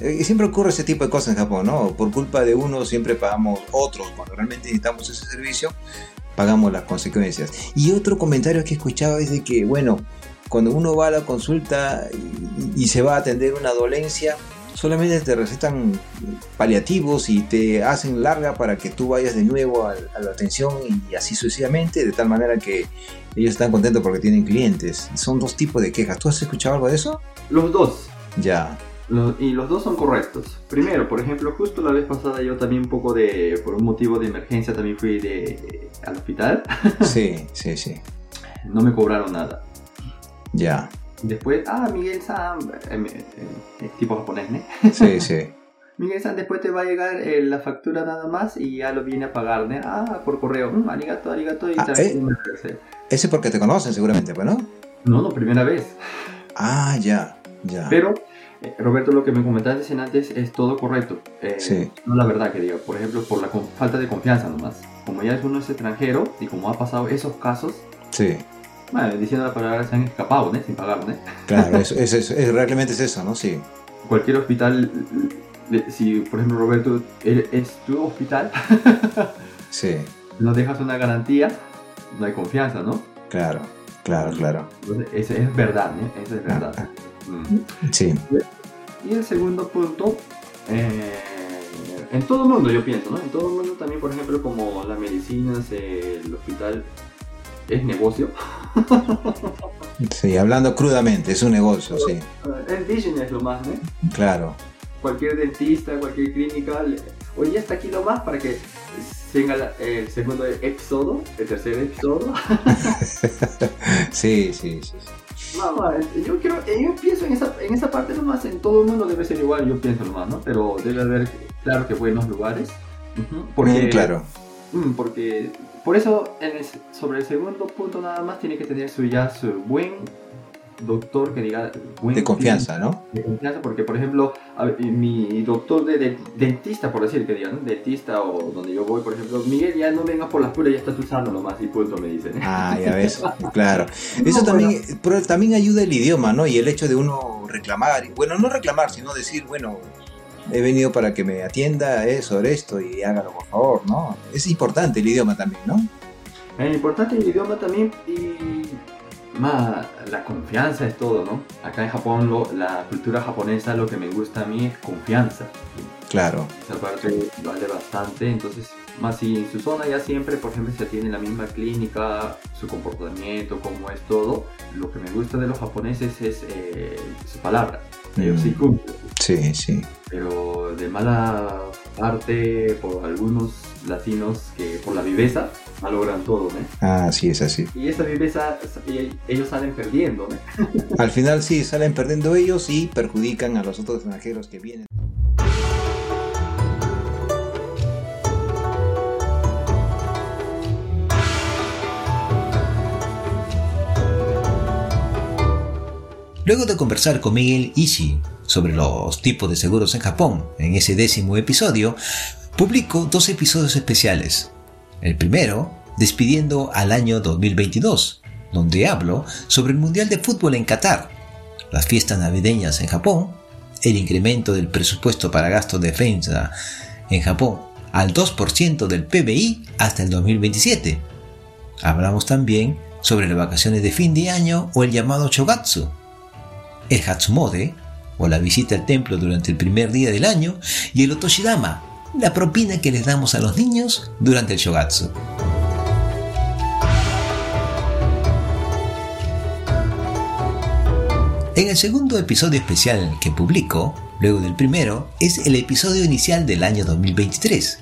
Eh, siempre ocurre ese tipo de cosas en Japón, ¿no? Por culpa de uno siempre pagamos otros cuando realmente necesitamos ese servicio pagamos las consecuencias. Y otro comentario que he escuchado es de que, bueno, cuando uno va a la consulta y, y se va a atender una dolencia, solamente te recetan paliativos y te hacen larga para que tú vayas de nuevo a, a la atención y así sucesivamente, de tal manera que ellos están contentos porque tienen clientes. Son dos tipos de quejas. ¿Tú has escuchado algo de eso? Los dos. Ya. Y los dos son correctos. Primero, por ejemplo, justo la vez pasada yo también un poco de, por un motivo de emergencia también fui de, al hospital. Sí, sí, sí. No me cobraron nada. Ya. Después, ah, Miguel San, me- eh, eh, tipo japonés, ¿no? Sí, sí. Miguel San, después te va a llegar eh, la factura nada más y ya lo viene a pagar, ¿no? Ah, por correo. Mm, arigato, arigato. Y Ah, también eh. Ese porque te conocen seguramente, pues, ¿no? No, no, primera vez. Ah, ya, ya. Pero, eh, Roberto, lo que me comentaste en antes es todo correcto. Sí. No la verdad que diga. Por ejemplo, por la falta de confianza nomás. Como ya es uno es extranjero y como ha pasado esos casos, Sí. Bueno, diciendo la palabra, se han escapado, ¿no? Sin pagar, ¿no? Claro, eso- eso- es- realmente es eso, ¿no? Sí. Cualquier hospital, si por ejemplo Roberto er- es tu hospital, Sí, no dejas una garantía, no hay confianza, ¿no? claro, claro, claro. Entonces, eso es verdad, ¿no? Eso es verdad. Mm. Sí, Y el segundo punto, eh, en todo el mundo yo pienso, ¿no? En todo el mundo también, por ejemplo, como las medicinas, el hospital es negocio. sí, hablando crudamente, es un negocio, sí, El business lo más, ¿no? claro. Cualquier dentista, cualquier clínica, le- oye, hasta aquí lo más para que tenga el segundo episodio, el tercer episodio. Sí, sí, sí. No, yo quiero, eh, yo pienso en esa, en esa parte nomás, en todo el mundo debe ser igual, yo pienso nomás, ¿no? Pero debe haber, claro que buenos lugares. Porque, Mm, claro, Mm, porque por eso en el- sobre el segundo punto nada más tiene que tener su ya su buen doctor que diga buen de confianza, ¿no? de confianza porque por ejemplo a mi doctor de, de- dentista por decir que digan ¿no? dentista o donde yo voy por ejemplo Miguel ya no vengas por las puras ya estás usando nomás y punto me dicen Ah, ya ves, claro. Eso No, también, pero también ayuda el idioma, ¿no? Y el hecho de uno reclamar, bueno, no reclamar, sino decir, bueno, he venido para que me atienda eso, esto y hágalo por favor, ¿no? Es importante el idioma también, ¿no? Es importante el idioma también y más la confianza es todo, ¿no? Acá en Japón lo- la cultura japonesa lo que me gusta a mí es confianza. Claro. Esa parte vale bastante, entonces más si en su zona ya siempre, por ejemplo, se tiene la misma clínica, su comportamiento, cómo es todo, lo que me gusta de los japoneses es eh, su palabra. Ellos sí Mm. cumplen. Sí, sí. Pero de mala parte por algunos latinos que por la viveza malogran todo, ¿no? Ah, sí, es así. Y esa viveza ellos salen perdiendo, ¿no? Al final sí, salen perdiendo ellos y perjudican a los otros extranjeros que vienen. Luego de conversar con Miguel Ishii sobre los tipos de seguros en Japón en ese décimo episodio, publico dos episodios especiales. El primero, despidiendo al año 2022, donde hablo sobre el Mundial de Fútbol en Qatar, las fiestas navideñas en Japón, el incremento del presupuesto para gastos de defensa en Japón al 2% del PBI hasta el 2027. Hablamos también sobre las vacaciones de fin de año o el llamado Shogatsu, el Hatsumode, o la visita al templo durante el primer día del año, y el Otoshidama, la propina que les damos a los niños durante el Shogatsu. En el segundo episodio especial que publico, luego del primero, es el episodio inicial del año 2023.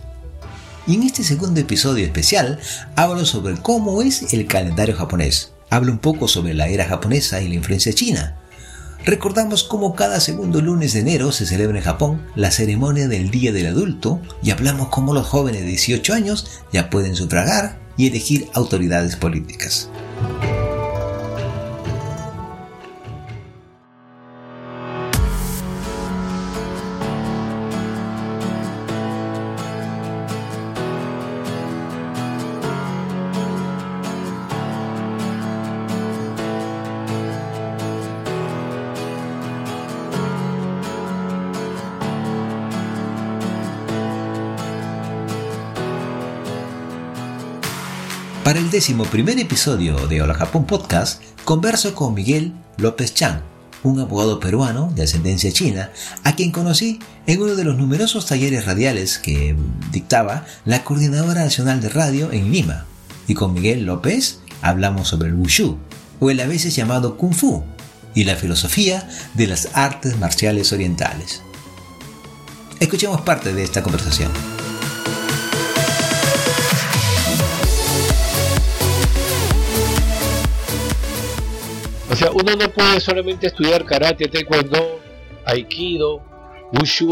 Y en este segundo episodio especial hablo sobre cómo es el calendario japonés. Hablo un poco sobre la era japonesa y la influencia china. Recordamos cómo cada segundo lunes de enero se celebra en Japón la ceremonia del Día del Adulto y hablamos cómo los jóvenes de 18 años ya pueden sufragar y elegir autoridades políticas. Primer episodio de Hola Japón Podcast, converso con Miguel López Chan, un abogado peruano de ascendencia china, a quien conocí en uno de los numerosos talleres radiales que dictaba la Coordinadora Nacional de Radio en Lima. Y con Miguel López hablamos sobre el Wushu, o el a veces llamado Kung Fu, y la filosofía de las artes marciales orientales. Escuchemos parte de esta conversación. O sea, uno no puede solamente estudiar karate, taekwondo, aikido, wushu,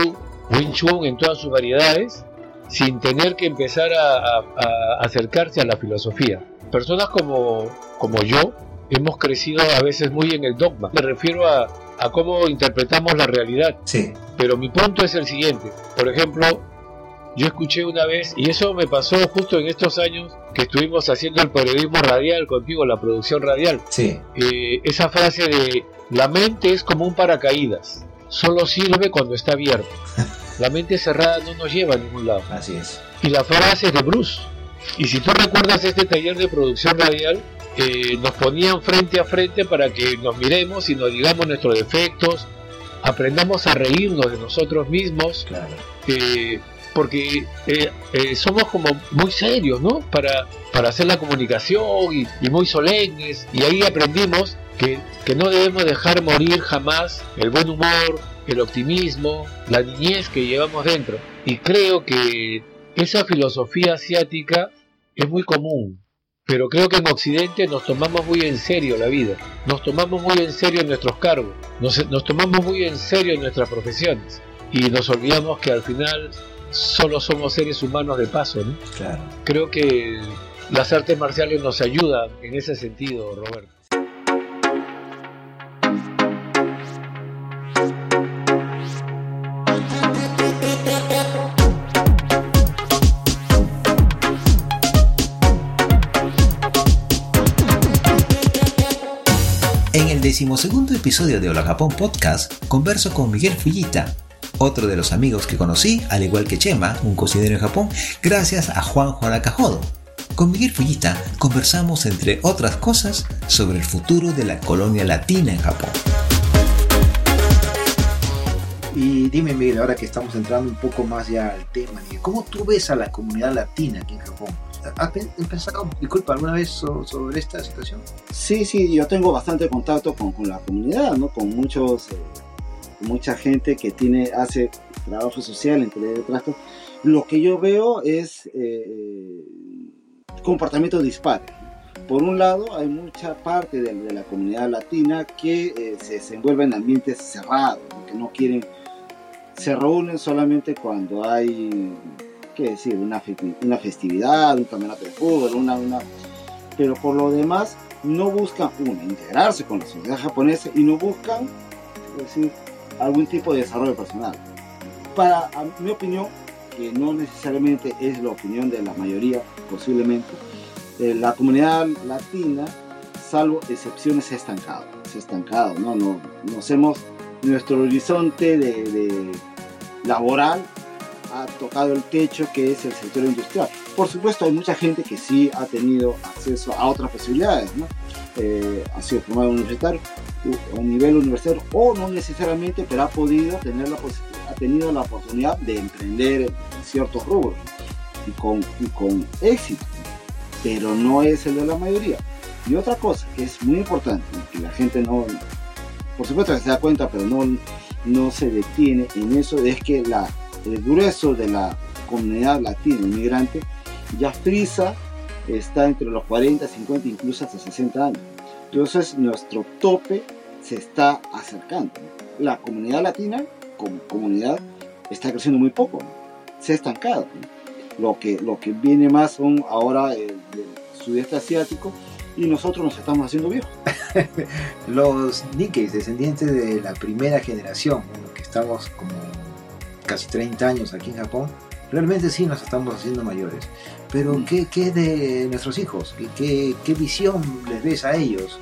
wing chun en todas sus variedades, sin tener que empezar a, a- a acercarse a la filosofía. Personas como, como yo hemos crecido a veces muy en el dogma. Me refiero a, a cómo interpretamos la realidad. Sí, Pero mi punto es el siguiente. Por ejemplo, yo escuché una vez, y eso me pasó justo en estos años que estuvimos haciendo el periodismo radial contigo, la producción radial sí, eh, esa frase de la mente es como un paracaídas, solo sirve cuando está abierto. La mente cerrada no nos lleva a ningún lado. así es. Y la frase es de Bruce. Y si tú recuerdas este taller de producción radial, eh, nos ponían frente a frente para que nos miremos y nos digamos nuestros defectos, aprendamos a reírnos de nosotros mismos, Claro. eh, porque eh, eh, somos como muy serios, ¿no? Para, para hacer la comunicación y, y muy solemnes. Y ahí aprendimos que, que no debemos dejar morir jamás el buen humor, el optimismo, la niñez que llevamos dentro. Y creo que esa filosofía asiática es muy común. Pero creo que en Occidente nos tomamos muy en serio la vida, nos tomamos muy en serio nuestros cargos, nos, nos tomamos muy en serio nuestras profesiones y nos olvidamos que al final solo somos seres humanos de paso. ¿no? Claro. Creo que las artes marciales nos ayudan en ese sentido, Roberto. En el decimosegundo episodio de Hola Japón Podcast, converso con Miguel Fujita, otro de los amigos que conocí, al igual que Chema, un cocinero en Japón, gracias a Juan Juan Nakajodo. Con Miguel Fullita conversamos, entre otras cosas, sobre el futuro de la colonia latina en Japón. Y dime, Miguel, ahora que estamos entrando un poco más ya al tema, ¿cómo tú ves a la comunidad latina aquí en Japón? ¿Has pe- pensado, disculpa, alguna vez so- sobre esta situación? Sí, sí, yo tengo bastante contacto con, con la comunidad, ¿no? Con muchos, eh, mucha gente que tiene, hace trabajo social, entre otras cosas. Lo que yo veo es eh, comportamientos dispares. ¿no? Por un lado, hay mucha parte de, la comunidad latina que eh, se desenvuelve en ambientes cerrados, que no quieren, se reúnen solamente cuando hay, qué decir, una, una festividad, un campeonato de fútbol, una, una pero por lo demás no buscan, una, integrarse con la sociedad japonesa y no buscan, es decir, algún tipo de desarrollo personal. Para mi opinión, que no necesariamente es la opinión de la mayoría, posiblemente, eh, la comunidad latina, salvo excepciones, se ha estancado. Se ha estancado, ¿no? no nos hemos, nuestro horizonte de laboral ha tocado el techo que es el sector industrial. Por supuesto, hay mucha gente que sí ha tenido acceso a otras posibilidades, ¿no? Eh, ha sido formado universitario, a nivel universitario, o no necesariamente, pero ha podido tener la posi- ha tenido la oportunidad de emprender en ciertos rubros y con, y con éxito, pero no es el de la mayoría. Y otra cosa que es muy importante, que la gente no, por supuesto que se da cuenta, pero no, no se detiene en eso, es que la, el grueso de la comunidad latina inmigrante ya frisa está entre los 40, 50, incluso hasta 60 años. Entonces nuestro tope se está acercando. La comunidad latina como comunidad está creciendo muy poco, ¿no? se ha estancado. ¿no? Lo, que, lo que viene más son ahora el, del sudeste asiático y nosotros nos estamos haciendo viejos. Los Nikkeis, descendientes de la primera generación, que estamos como casi 30 años aquí en Japón, realmente sí nos estamos haciendo mayores. Pero Mm. ¿qué, qué de nuestros hijos? ¿Qué, qué, qué visión les ves a ellos?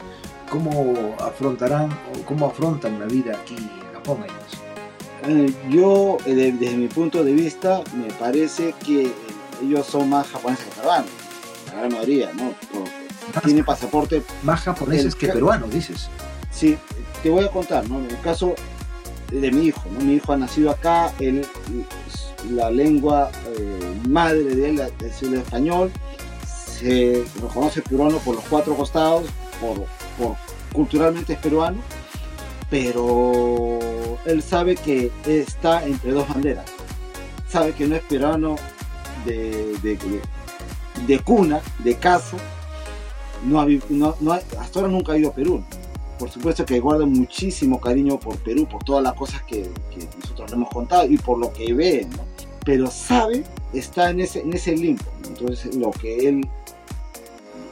¿Cómo afrontarán o cómo afrontan la vida aquí en Japón ellos? Eh, yo, eh, de- desde mi punto de vista, me parece que ellos son más japoneses que peruanos, la gran mayoría, ¿no? Tienen pasaporte Más japoneses El que peruanos, dices. Sí, te voy a contar, ¿no? En el caso de mi hijo. Mi hijo ha nacido acá, él, la lengua eh, madre de él es el español, se reconoce peruano por los cuatro costados, por, por culturalmente es peruano, pero él sabe que está entre dos banderas. Sabe que no es peruano de, de- cuna, de casa, no ha no- no ha- hasta ahora nunca ha ido a Perú. Por supuesto que guarda muchísimo cariño por Perú, por todas las cosas que, que nosotros le hemos contado y por lo que ve, ¿no? Pero sabe, está en ese, en ese limbo. Entonces, lo que él,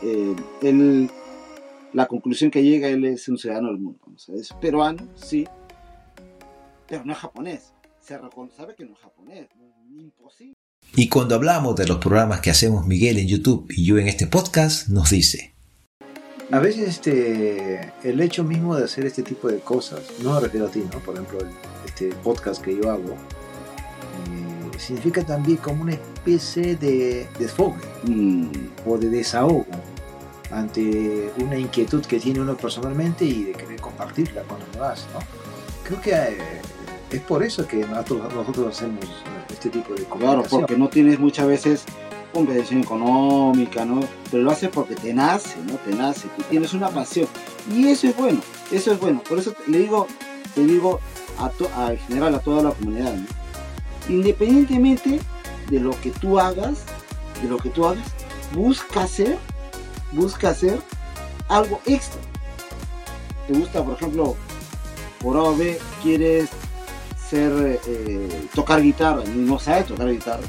eh, la conclusión que llega, él es un ciudadano del mundo. Es peruano, sí, pero no es japonés. Se sabe que no es japonés, ¿no? imposible. Y cuando hablamos de los programas que hacemos Miguel en YouTube y yo en este podcast, nos dice, A veces este, el hecho mismo de hacer este tipo de cosas, no me refiero a ti, ¿no? Por ejemplo, el- este podcast que yo hago, eh, significa también como una especie de desfogue Mm, o de desahogo ante una inquietud que tiene uno personalmente y de querer compartirla con los demás, ¿no? Creo que eh, es por eso que nosotros, nosotros hacemos este tipo de Claro, comunicación. porque no tienes muchas veces competencia económica, ¿no? Pero lo haces porque te nace, ¿no? Te nace, tú tienes una pasión. Y eso es bueno, eso es bueno. Por eso te- le digo, te digo a to- a- en general a toda la comunidad. Independientemente de lo que tú hagas, de lo que tú hagas, busca hacer, busca hacer algo extra. Te gusta, por ejemplo, por A quieres ser, eh, tocar guitarra no sabes tocar guitarra,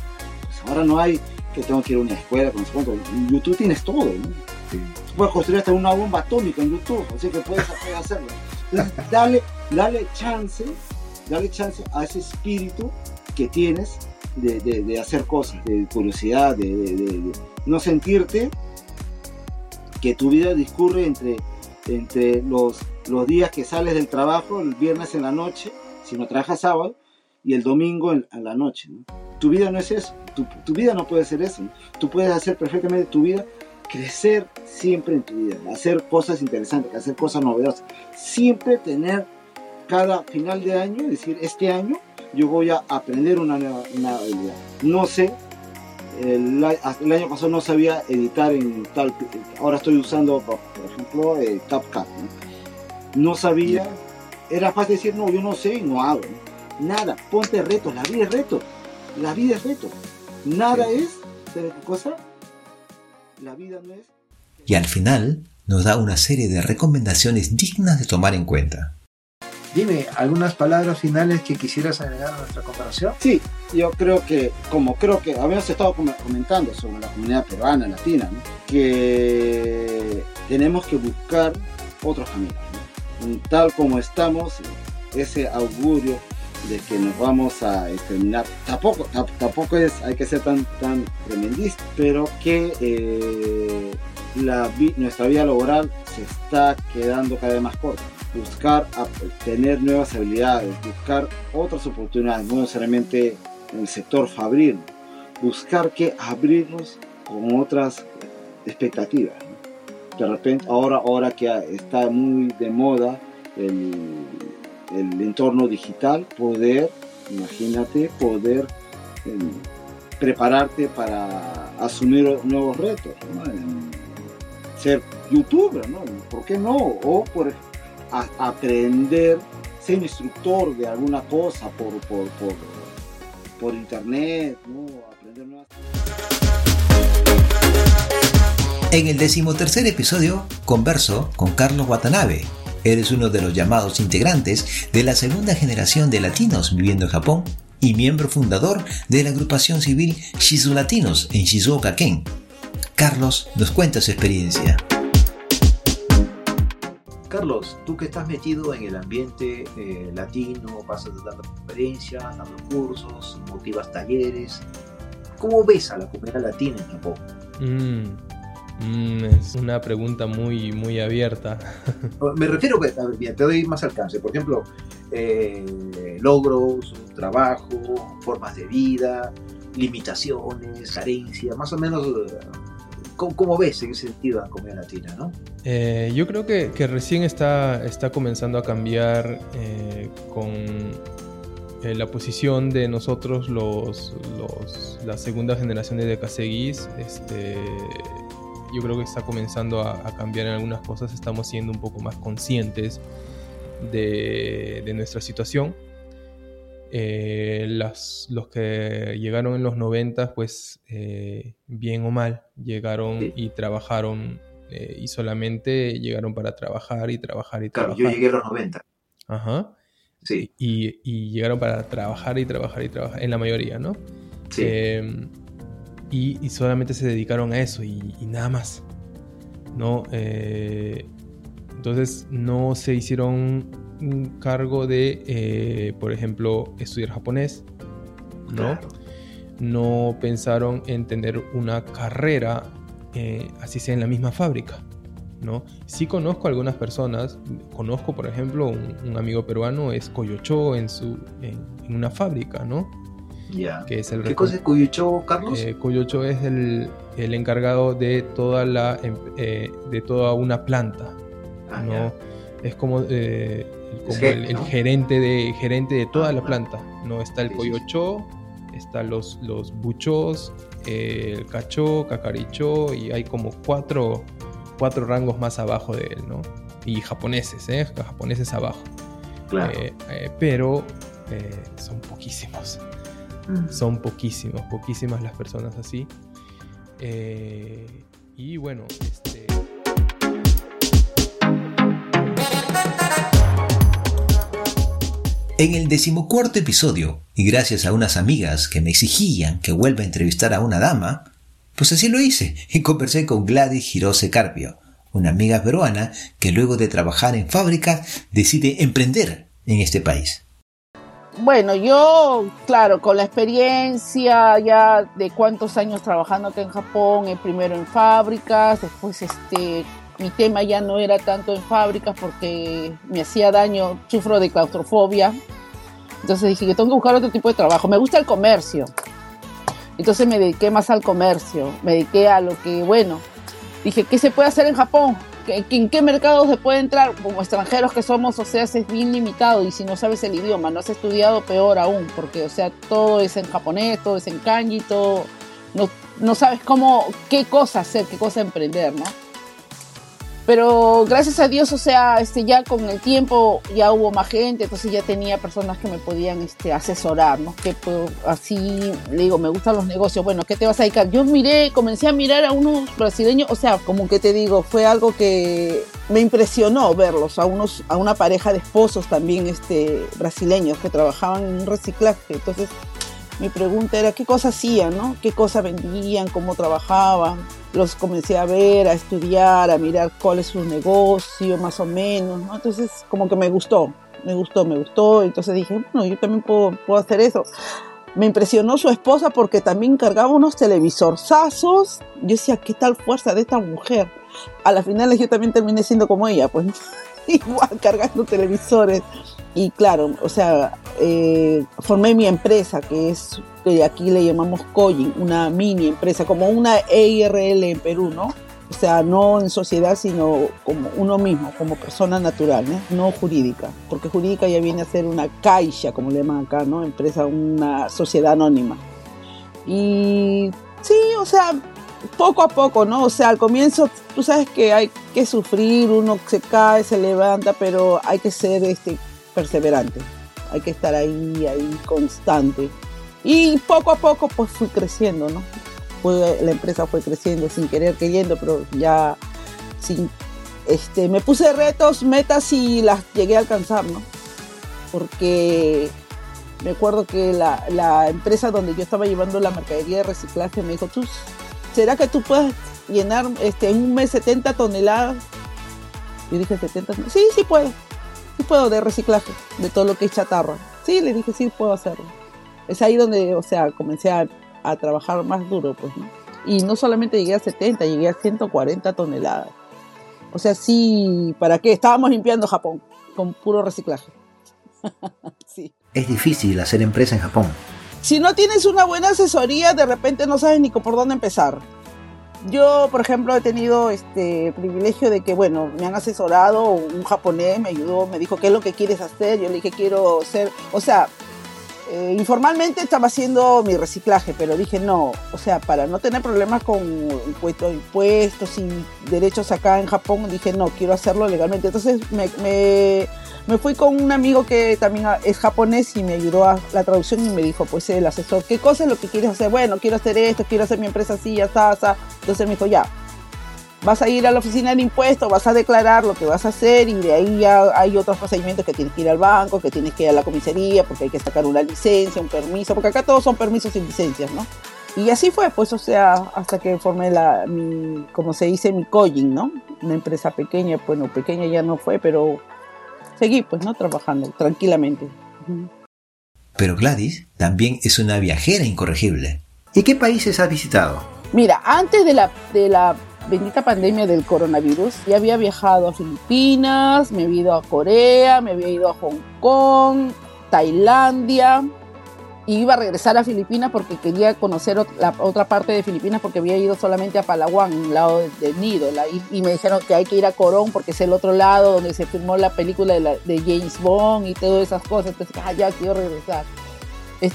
pues ahora no hay que tengo que ir a una escuela, con cuánto. En YouTube tienes todo, ¿no? Sí. Puedes construir hasta una bomba atómica en YouTube, así que puedes, hacerlo. Entonces, dale, dale chance, dale chance a ese espíritu que tienes de, de- de hacer cosas, de curiosidad, de, de- de- de no sentirte que tu vida discurre entre, entre los, los días que sales del trabajo, el viernes en la noche, si no trabajas sábado, y el domingo en, en la noche. ¿no? Tu vida no es eso. Tu, tu vida no puede ser eso. Tú puedes hacer perfectamente tu vida, crecer siempre en tu vida, hacer cosas interesantes, hacer cosas novedosas. Siempre tener cada final de año, decir, este año yo voy a aprender una nueva una habilidad. No sé, el, el año pasado no sabía editar en tal, ahora estoy usando, por ejemplo, eh, CapCut. ¿no? No sabía, era fácil decir, no, yo no sé y no hago. ¿no? Nada, ponte retos, la vida es reto, la vida es reto. Nada es, ¿sabes qué cosa? La vida no es... Y al final nos da una serie de recomendaciones dignas de tomar en cuenta. Dime, algunas palabras finales que quisieras agregar a nuestra comparación. Sí, yo creo que, como creo que habíamos estado com- comentando sobre la comunidad peruana, latina, ¿no? que tenemos que buscar otros caminos. ¿no? Tal como estamos, ese augurio de que nos vamos a exterminar, tampoco, tam- tampoco es, hay que ser tan, tan tremendista, pero que eh, nuestra vida laboral se está quedando cada vez más corta. Buscar tener nuevas habilidades, buscar otras oportunidades, no necesariamente en el sector fabril, buscar que abrirnos con otras expectativas. De repente, ahora, ahora que está muy de moda el, el entorno digital, poder, imagínate, poder em, prepararte para asumir nuevos retos, ser youtuber, ¿no? ¿Por qué no? O por aprender, ser instructor de alguna cosa por, por, por, por internet, ¿no? Aprender nuevas En el decimotercer episodio converso con Carlos Watanabe. Él es uno de los llamados integrantes de la segunda generación de latinos viviendo en Japón y miembro fundador de la agrupación civil Shizu Latinos en Shizuoka Ken. Carlos nos cuenta su experiencia. Carlos, tú que estás metido en el ambiente eh, latino, pasas dando conferencias, dando cursos, motivas talleres, ¿cómo ves a la comunidad latina en Japón? Mm, mm, es una pregunta muy, muy abierta. Me refiero, bien, te doy más alcance, por ejemplo, eh, logros, trabajo, formas de vida, limitaciones, carencias, más o menos, eh, ¿cómo, cómo ves en ese sentido a la comunidad latina, no? Eh, yo creo que, que recién está, está comenzando a cambiar eh, con eh, la posición de nosotros, los, los, la segunda generación de Kaseguis. Este, yo creo que está comenzando a, a cambiar en algunas cosas, estamos siendo un poco más conscientes de, de nuestra situación. Eh, las, los que llegaron en los 90, pues eh, bien o mal, llegaron Sí. y trabajaron eh, y solamente llegaron para trabajar y trabajar y Claro, trabajar. yo llegué a los 90, Ajá. sí, Y, y llegaron para trabajar y trabajar y trabajar, en la mayoría, ¿no? sí. Y, y solamente se dedicaron a eso y, y nada más. ¿no? Eh, entonces no se hicieron un cargo de, eh, por ejemplo, estudiar japonés. ¿no? Claro. no pensaron en tener una carrera, eh, así sea en la misma fábrica. ¿no? Sí conozco algunas personas, conozco por ejemplo un, un amigo peruano, es Coyocho en, su, en, en una fábrica, ¿no? Que es el ¿Qué cosa es Cuyucho, Carlos? eh, Coyocho es el, el encargado de toda la em- eh, de toda una planta, Ah, ¿no? Es como, eh, el- como jefe, el, el ¿no? gerente de gerente de toda Ah, la planta, ¿no? Está el Sí, sí, sí. Coyocho, están los, los buchos, el cachó, cacarichó, y hay como cuatro, cuatro rangos más abajo de él, ¿no? Y japoneses, ¿eh? Japoneses abajo. Claro. Eh, pero son poquísimos. Mm. Son poquísimos, poquísimas las personas así. Eh, y bueno, este, En el decimocuarto episodio, y gracias a unas amigas que me exigían que vuelva a entrevistar a una dama, pues así lo hice y conversé con Gladys Hirose Carpio, una amiga peruana que luego de trabajar en fábricas decide emprender en este país. Bueno, yo, claro, con la experiencia ya de cuántos años trabajando acá en Japón, eh, primero en fábricas, después este, mi tema ya no era tanto en fábricas porque me hacía daño, sufro de claustrofobia. Entonces dije que tengo que buscar otro tipo de trabajo. Me gusta el comercio, Entonces me dediqué más al comercio, me dediqué a lo que, bueno, dije, ¿qué se puede hacer en Japón? ¿En qué mercados se puede entrar? Como extranjeros que somos, o sea, es bien limitado y si no sabes el idioma, no has estudiado, peor aún, porque, o sea, todo es en japonés, todo es en kanji, todo, no, no sabes cómo, qué cosa hacer, qué cosa emprender, ¿no? Pero gracias a Dios, o sea, este, ya con el tiempo ya hubo más gente, entonces ya tenía personas que me podían este, asesorar, ¿no? Que pues, así, le digo, me gustan los negocios, bueno, ¿qué te vas a dedicar? Yo miré, comencé a mirar a unos brasileños, o sea, como que te digo, fue algo que me impresionó verlos, a, unos, a una pareja de esposos también este, brasileños que trabajaban en un reciclaje, entonces mi pregunta era qué cosas hacían, ¿no? ¿Qué cosas vendían? ¿Cómo trabajaban? los comencé a ver, a estudiar, a mirar cuál es su negocio, más o menos, ¿no? Entonces, como que me gustó, me gustó, me gustó. Entonces dije, bueno, yo también puedo, puedo hacer eso. Me impresionó su esposa porque también cargaba unos televisorzazos. Yo decía, ¿qué tal fuerza de esta mujer? A la final yo también terminé siendo como ella, pues igual cargando televisores. Y claro, o sea, eh, formé mi empresa, que es, que aquí le llamamos Coyin, una mini empresa, como una EIRL en Perú, ¿no? O sea, no en sociedad, sino como uno mismo, como persona natural, ¿no? no jurídica, porque jurídica ya viene a ser una caixa, como le llaman acá, ¿no? Empresa, una sociedad anónima. Y sí, o sea, poco a poco, ¿no? O sea, al comienzo tú sabes que hay que sufrir, uno se cae, se levanta, pero hay que ser este, perseverante, hay que estar ahí, ahí constante. Y poco a poco pues fui creciendo, ¿no? la empresa fue creciendo sin querer queriendo, pero ya sin, este, me puse retos, metas y las llegué a alcanzar, ¿no? Porque me acuerdo que la, la, empresa donde yo estaba llevando la mercadería de reciclaje me dijo, ¿tú, ¿será que tú puedes llenar este, en un mes 70 toneladas? Yo dije, 70 Sí, sí puedo sí puedo de reciclaje, de todo lo que es chatarra. Sí, le dije, sí, puedo hacerlo. Es ahí donde, o sea, comencé a, trabajar más duro, pues, ¿no? Y no solamente llegué a 70, llegué a 140 toneladas. O sea, sí, ¿para qué? Estábamos limpiando Japón con puro reciclaje. sí. Es difícil hacer empresa en Japón. Si no tienes una buena asesoría, de repente no sabes ni por dónde empezar. Yo, por ejemplo, he tenido este privilegio de que, bueno, me han asesorado, un japonés me ayudó, me dijo, ¿qué es lo que quieres hacer? Yo le dije, quiero ser, o sea, eh, informalmente estaba haciendo mi reciclaje, pero dije, no, o sea, para no tener problemas con impuestos, y derechos acá en Japón, dije, no, quiero hacerlo legalmente. Entonces me fui con un amigo que también es japonés y me ayudó a la traducción y me dijo, pues el asesor, ¿qué cosa es lo que quieres hacer? Bueno, quiero hacer esto, quiero hacer mi empresa así, ya está, Entonces me dijo, ya, vas a ir a la oficina de impuestos, vas a declarar lo que vas a hacer y de ahí ya hay otros procedimientos que tienes que ir al banco, que tienes que ir a la comisaría porque hay que sacar una licencia, un permiso, porque acá todos son permisos y licencias, ¿no? Y así fue, pues, o sea, hasta que formé la, mi, como se dice, mi coin, ¿no? Una empresa pequeña, bueno, pequeña ya no fue, pero seguí pues, ¿no? Trabajando tranquilamente. Pero Gladys también es una viajera incorregible. ¿Y qué países has visitado? Mira, antes de la, de la bendita pandemia del coronavirus, ya había viajado a Filipinas, me había ido a Corea, me había ido a Hong Kong, Tailandia, y iba a regresar a Filipinas porque quería conocer la otra parte de Filipinas porque había ido solamente a Palawan, un lado del nido, y, me dijeron que hay que ir a Corón porque es el otro lado donde se filmó la película de, James Bond y todas esas cosas, entonces ah, ya quiero regresar.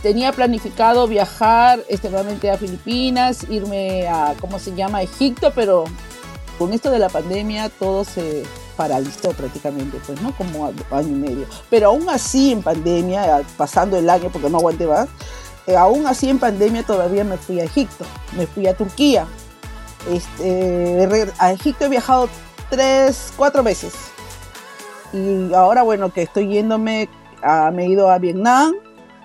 tenía planificado viajar este, a Filipinas, irme a, ¿cómo se llama?, Egipto, pero con esto de la pandemia todo se, paralizó prácticamente, pues, ¿no? Como año y medio. Pero aún así en pandemia, pasando el año porque no aguanté más, eh, aún así en pandemia todavía me fui a Egipto, me fui a Turquía. Este, a Egipto he viajado tres, cuatro veces. Y ahora, bueno, que estoy yéndome, a, me he ido a Vietnam,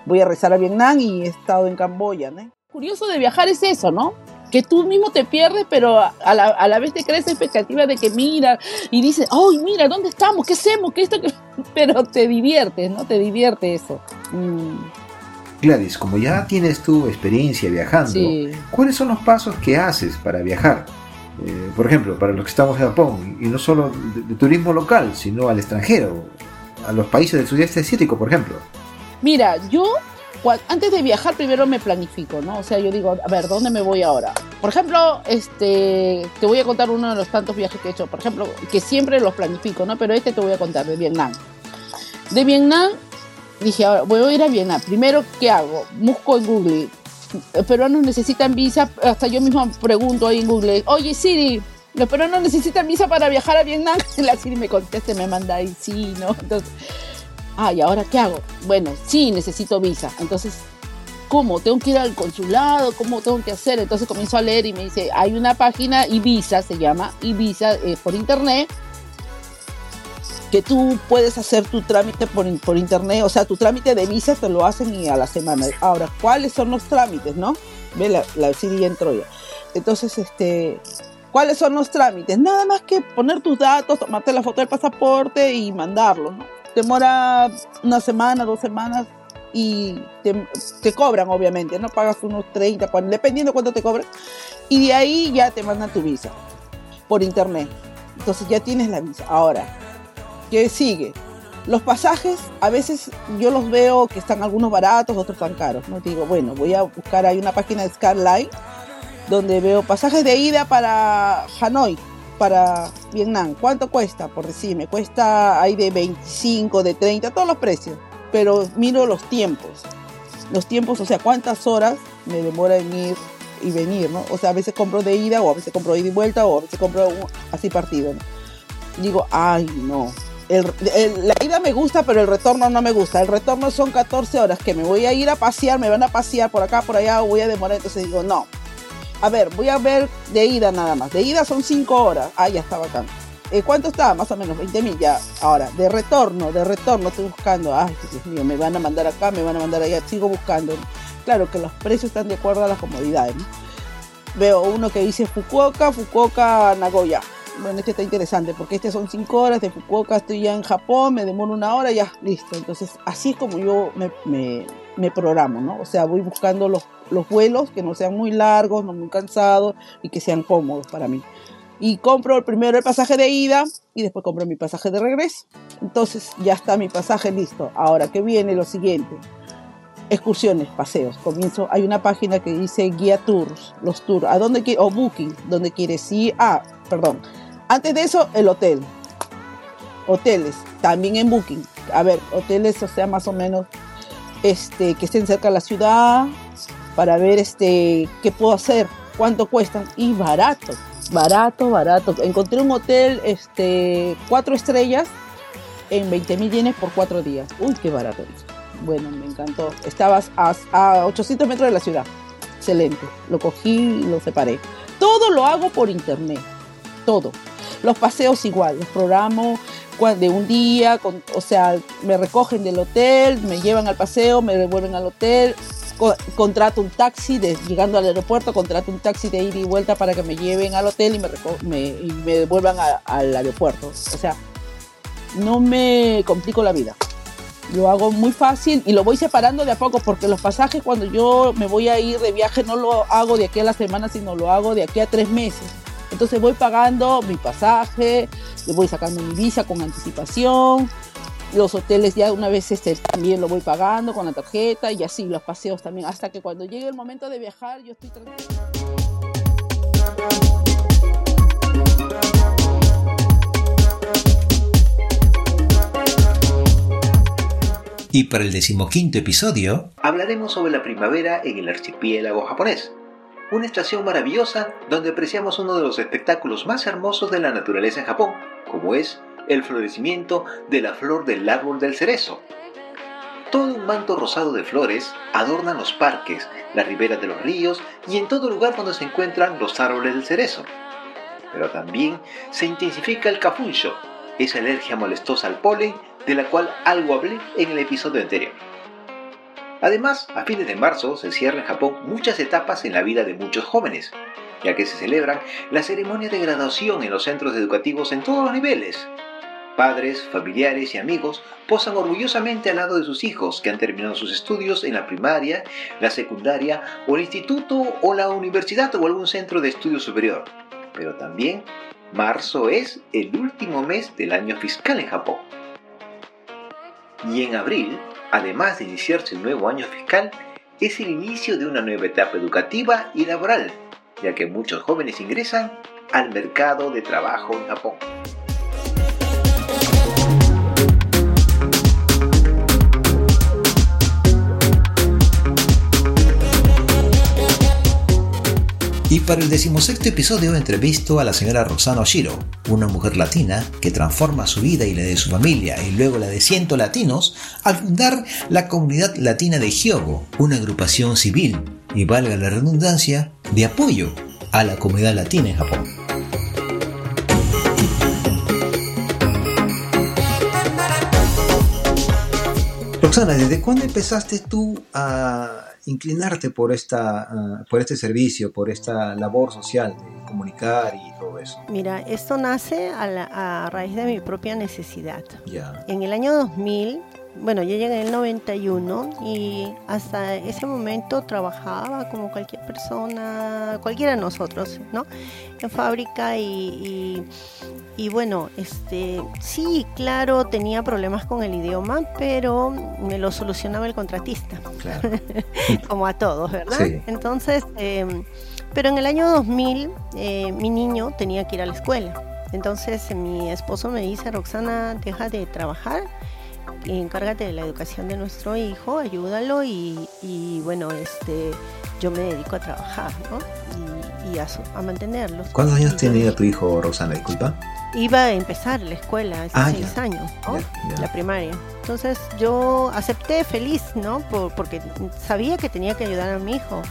voy a rezar a Vietnam y he estado en Camboya, ¿no? Curioso de viajar es eso, ¿no? Que tú mismo te pierdes, pero a la, a la vez te crees expectativa de que mira y dices, ¡ay, mira, ¿dónde estamos? ¿Qué hacemos? ¿Qué esto? Pero te diviertes, ¿no? Te divierte eso. Mm. Gladys, como ya tienes tu experiencia viajando, ¿cuáles son los pasos que haces para viajar? Eh, por ejemplo, para los que estamos en Japón, y no solo de, turismo local, sino al extranjero, a los países del sudeste asiático, por ejemplo. Mira, yo antes de viajar primero me planifico, ¿no? O sea, yo digo, a ver, ¿dónde me voy ahora? Por ejemplo, este, te voy a contar uno de los tantos viajes que he hecho, por ejemplo, que siempre los planifico, ¿no? Pero este te voy a contar de Vietnam. De Vietnam dije, ahora voy a ir a Vietnam. Primero, ¿qué hago? Busco en Google. Peruanos necesitan visa. Hasta yo mismo pregunto ahí en Google, oye Siri, los peruanos necesitan visa para viajar a Vietnam. La Siri me contesta me manda ahí, sí, ¿no? Entonces, ah, ¿y ahora qué hago? Bueno, sí, necesito visa. Entonces, ¿cómo? ¿Tengo que ir al consulado? ¿Cómo tengo que hacer? Entonces comienzo a leer y me dice, hay una página, Ibiza se llama, Ibiza, eh, por internet, que tú puedes hacer tu trámite por, por internet, o sea, tu trámite de visa te lo hacen y a la semana. Ahora, ¿cuáles son los trámites, no? Ve, la, la ya entró ya. Entonces, este, ¿cuáles son los trámites? Nada más que poner tus datos, tomarte la foto del pasaporte y mandarlo, ¿no? Demora una semana, dos semanas y te, te cobran, obviamente, ¿no? Pagas unos 30, 40, dependiendo cuánto te cobran. Y de ahí ya te mandan tu visa por internet. Entonces ya tienes la visa. Ahora, ¿Qué sigue? Los pasajes, a veces yo los veo que están algunos baratos, otros tan caros. ¿no? Digo, bueno, voy a buscar, hay una página de Skyline donde veo pasajes de ida para Hanoi, para Vietnam. ¿Cuánto cuesta? Por decirme, cuesta, hay de 25, de 30, todos los precios. Pero miro los tiempos. Los tiempos, o sea, cuántas horas me demora en ir y venir, ¿no? O sea, a veces compro de ida o a veces compro ida y vuelta o a veces compro así partido. Digo, ay, no. La ida me gusta, pero el retorno no me gusta. El retorno son 14 horas que me voy a ir a pasear, me van a pasear por acá, por allá, voy a demorar. Entonces digo, no. A ver, voy a ver de ida nada más. De ida son 5 horas. Ah, ya está bacán. Eh, ¿Cuánto está? Más o menos 20 mil ya. Ahora, de retorno, de retorno estoy buscando. Ay, Dios mío, me van a mandar acá, me van a mandar allá. Sigo buscando. Claro que los precios están de acuerdo a las comodidades. Veo uno que dice Fukuoka, Fukuoka, Nagoya. Bueno, este está interesante porque este son 5 horas. De Fukuoka estoy ya en Japón, me demoro una hora, ya, listo. Entonces, así es como yo me, me, me programo, ¿no? O sea, voy buscando los, los vuelos que no sean muy largos, no muy cansados y que sean cómodos para mí. Y compro primero el pasaje de ida y después compro mi pasaje de regreso. Entonces ya está mi pasaje listo. Ahora, ¿qué viene? Lo siguiente. Excursiones, paseos. Comienzo, hay una página que dice guía tours, los tours. ¿A dónde quieres? O booking, donde quieres ir. Ah, perdón. Antes de eso, el hotel. Hoteles, también en booking. A ver, hoteles, o sea, más o menos este, que estén cerca de la ciudad para ver este, qué puedo hacer, cuánto cuestan y barato, barato, barato. Encontré un hotel este, cuatro estrellas en 20 mil yenes por cuatro días. Uy, qué barato. Bueno, me encantó. Estabas a, a 800 metros de la ciudad. Excelente. Lo cogí lo separé. Todo lo hago por internet. Todo. Los paseos igual. Los programo de un día. con- o sea, me recogen del hotel, me llevan al paseo, me devuelven al hotel. Co- contrato un taxi, de, llegando al aeropuerto, contrato un taxi de ida y vuelta para que me lleven al hotel y me, me- y me devuelvan a- al aeropuerto. O sea, no me complico la vida. Lo hago muy fácil y lo voy separando de a poco porque los pasajes cuando yo me voy a ir de viaje no lo hago de aquí a la semana, sino lo hago de aquí a tres meses. Entonces voy pagando mi pasaje, le voy sacando mi visa con anticipación, los hoteles ya una vez este, también lo voy pagando con la tarjeta y así los paseos también, hasta que cuando llegue el momento de viajar yo estoy tranquila. Y para el decimoquinto episodio, Hablaremos sobre la primavera en el archipiélago japonés. Una estación maravillosa donde apreciamos uno de los espectáculos más hermosos de la naturaleza en Japón, como es el florecimiento de la flor del árbol del cerezo. Todo un manto rosado de flores adornan los parques, las riberas de los ríos y en todo lugar donde se encuentran los árboles del cerezo. Pero también se intensifica el cafuncho, esa alergia molestosa al polen de la cual algo hablé en el episodio anterior. Además, a fines de marzo se cierran en Japón muchas etapas en la vida de muchos jóvenes, ya que se celebran las ceremonias de graduación en los centros educativos en todos los niveles. Padres, familiares y amigos posan orgullosamente al lado de sus hijos que han terminado sus estudios en la primaria, la secundaria o el instituto o la universidad o algún centro de estudio superior. Pero también marzo es el último mes del año fiscal en Japón. Y en abril, además de iniciarse un nuevo año fiscal, es el inicio de una nueva etapa educativa y laboral, ya que muchos jóvenes ingresan al mercado de trabajo en Japón. Y para el decimosexto episodio entrevisto a la señora Rosana Oshiro, una mujer latina que transforma su vida y la de su familia y luego la de cientos latinos al fundar la comunidad latina de Hyogo, una agrupación civil y valga la redundancia de apoyo a la comunidad latina en Japón. Roxana, ¿desde cuándo empezaste tú a inclinarte por, esta, ah, por este servicio, por esta labor social de comunicar y todo eso? Mira, esto nace a, la- a raíz de mi propia necesidad. Ya. En el año 2000, bueno, yo llegué en el 91 y hasta ese momento trabajaba como cualquier persona, cualquiera de nosotros, ¿no? En fábrica y, y- y bueno, este, sí, claro, tenía problemas con el idioma, pero me lo solucionaba el contratista, Claro. como a todos, ¿verdad? Sí. Entonces, em, pero en el año 2000 eh, mi niño tenía que ir a la escuela. Entonces mi esposo me dice, Roxana, deja de trabajar encárgate de la educación de nuestro hijo, ayúdalo y, y, bueno, este, yo me dedico a trabajar, ¿no? Y, y a, su- a mantenerlos. ¿Cuántos años tenía tu hijo, Rosana? Disculpa. Iba a empezar la escuela, hace Ah, seis ya. años, ¿no? Ya, ya. La primaria. Entonces yo acepté feliz, ¿no? Por- porque sabía que tenía que ayudar a mi hijo.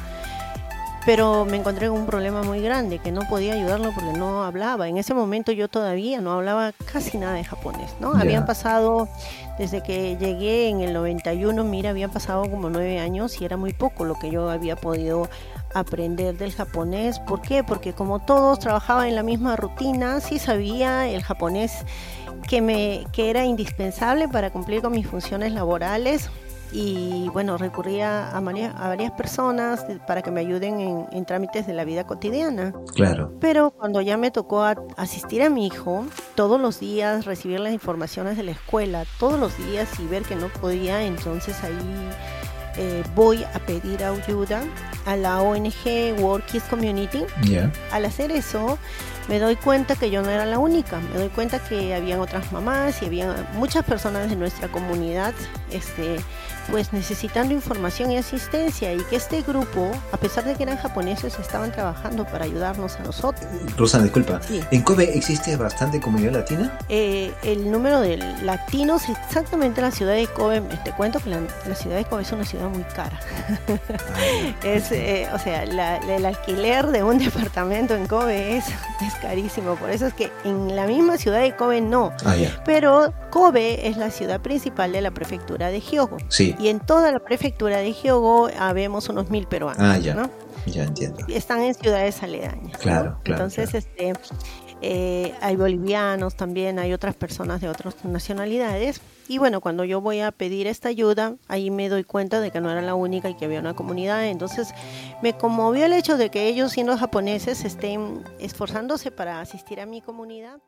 Pero me encontré con un problema muy grande, que no podía ayudarlo porque no hablaba. En ese momento yo todavía no hablaba casi nada de japonés, ¿no? Habían pasado, desde que llegué en el 91, mira, habían pasado como nueve años y era muy poco lo que yo había podido aprender del japonés. ¿Por qué? Porque como todos trabajaban en la misma rutina, sí sabía el japonés que, me, que era indispensable para cumplir con mis funciones laborales y bueno, recurría a, maria- a varias personas para que me ayuden en, en trámites de la vida cotidiana. Claro. Pero cuando ya me tocó a- asistir a mi hijo, todos los días recibir las informaciones de la escuela, todos los días y ver que no podía, entonces ahí eh, voy a pedir ayuda a la ONG World Kids Community. Ya. Al hacer eso, me doy cuenta que yo no era la única, me doy cuenta que habían otras mamás y había muchas personas de nuestra comunidad este, pues necesitando información y asistencia y que este grupo, a pesar de que eran japoneses, estaban trabajando para ayudarnos a nosotros. Rosana, disculpa. Sí. ¿En Kobe existe bastante comunidad latina? Eh, el número de latinos exactamente en la ciudad de Kobe, te cuento que la, la ciudad de Kobe es una ciudad muy cara. es, eh, o sea, la- el alquiler de un departamento en Kobe es, es carísimo. Por eso es que en la misma ciudad de Kobe no. Ah. Pero Kobe es la ciudad principal de la prefectura de Hyogo. Sí. Y en toda la prefectura de Hyogo habemos unos mil peruanos. Ah, ya. ¿no? Ya entiendo. están en ciudades aledañas. ¿no? Claro, claro, Entonces, este, eh, hay bolivianos también, hay otras personas de otras nacionalidades. Y bueno, cuando yo voy a pedir esta ayuda, ahí me doy cuenta de que no era la única y que había una comunidad. Entonces, me conmovió el hecho de que ellos, siendo japoneses, estén esforzándose para asistir a mi comunidad.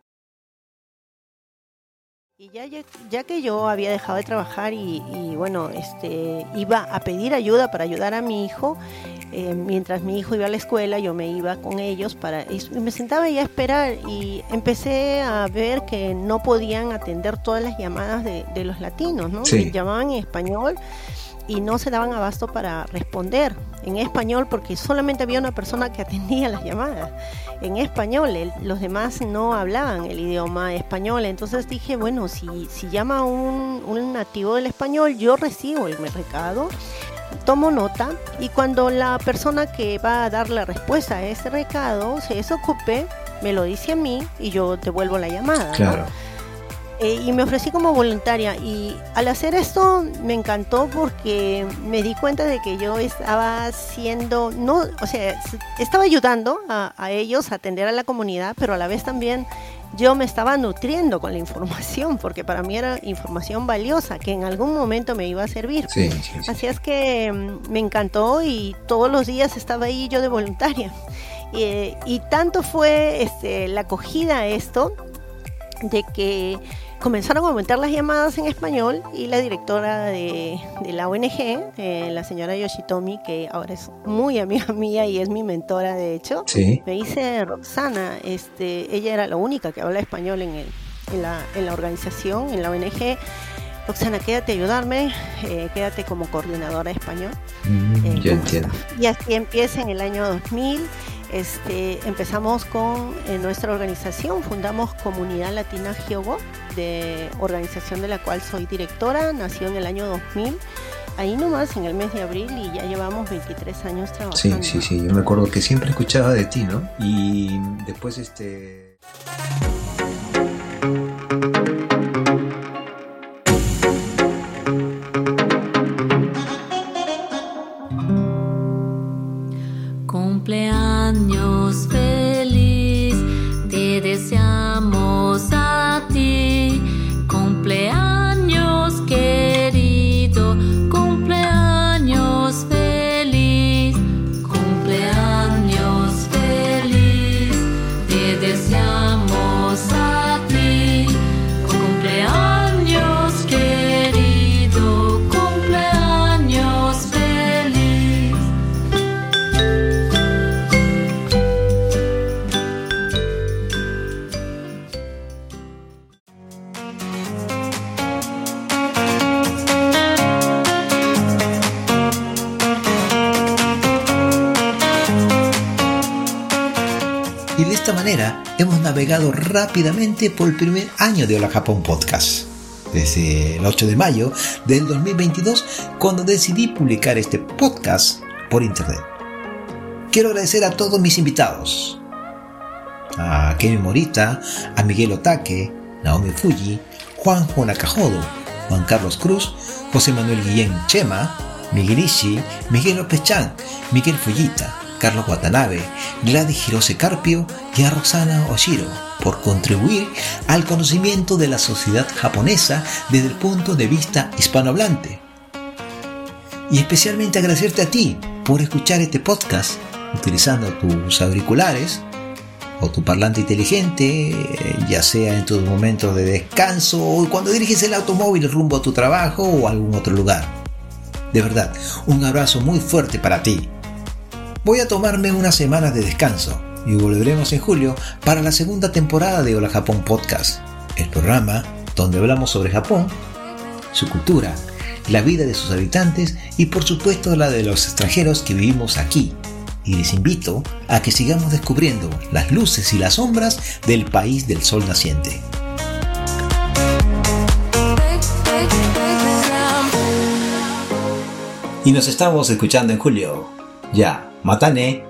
Y ya, ya, ya que yo había dejado de trabajar y, y, bueno, este, iba a pedir ayuda para ayudar a mi hijo, eh, mientras mi hijo iba a la escuela, yo me iba con ellos para, y me sentaba ahí a esperar y empecé a ver que no podían atender todas las llamadas de, de los latinos, ¿no? Sí. Llamaban en español y no se daban abasto para responder en español porque solamente había una persona que atendía las llamadas en español, el- los demás no hablaban el idioma español, entonces dije, bueno, si, si llama un, nativo del español, yo recibo el recado, tomo nota y cuando la persona que va a dar la respuesta a ese recado se desocupe, me lo dice a mí y yo devuelvo la llamada. ¿no? Eh, y me ofrecí como voluntaria y al hacer esto me encantó porque me di cuenta de que yo estaba haciendo, no, o sea, estaba ayudando a, a ellos a atender a la comunidad, pero a la vez también yo me estaba nutriendo con la información porque para mí era información valiosa que en algún momento me iba a servir. Sí, sí, sí. Así es que mm, me encantó y todos los días estaba ahí yo de voluntaria. Eh, y tanto fue este, la acogida a esto de que comenzaron a aumentar las llamadas en español y la directora de, de la ONG, eh, la señora Yoshitomi, que ahora es muy amiga mía y es mi mentora de hecho, Sí. me dice Roxana, este, ella era la única que habla español en, el, en, la, en la organización, en la ONG. Roxana, quédate a ayudarme, eh, quédate como coordinadora de español. Mm, Eh, yo ¿cómo entiendo. Y así empieza en el año 2000. Este, empezamos con nuestra organización, fundamos Comunidad Latina Giogo, de organización de la cual soy directora, nació en el año 2000, ahí nomás en el mes de abril y ya llevamos 23 años Sí, trabajando. sí, sí. Yo me acuerdo que siempre escuchaba de ti, ¿no? Y después, este. Hemos navegado rápidamente por el primer año de Hola Japón Podcast. Desde el 8 de mayo del 2022, cuando decidí publicar este podcast por internet. Quiero agradecer a todos mis invitados. A Kevin Morita, a Miguel Otake, Naomi Fuji, Juanjo Nakajodo, Juan Carlos Cruz, José Manuel Guillén Chema, Miguel Ishi, Miguel López Chan, Miguel Fullita, Carlos Watanabe, Gladys Hirose Carpio y a Roxana Oshiro por contribuir al conocimiento de la sociedad japonesa desde el punto de vista hispanohablante. Y especialmente agradecerte a ti por escuchar este podcast utilizando tus auriculares o tu parlante inteligente, ya sea en tus momentos de descanso o cuando diriges el automóvil rumbo a tu trabajo o a algún otro lugar. De verdad, un abrazo muy fuerte para ti. Voy a tomarme unas semanas de descanso y volveremos en julio para la segunda temporada de Hola Japón Podcast, el programa donde hablamos sobre Japón, su cultura, la vida de sus habitantes y por supuesto la de los extranjeros que vivimos aquí. Y les invito a que sigamos descubriendo las luces y las sombras del país del sol naciente. Y nos estamos escuchando en julio. Ya, またね。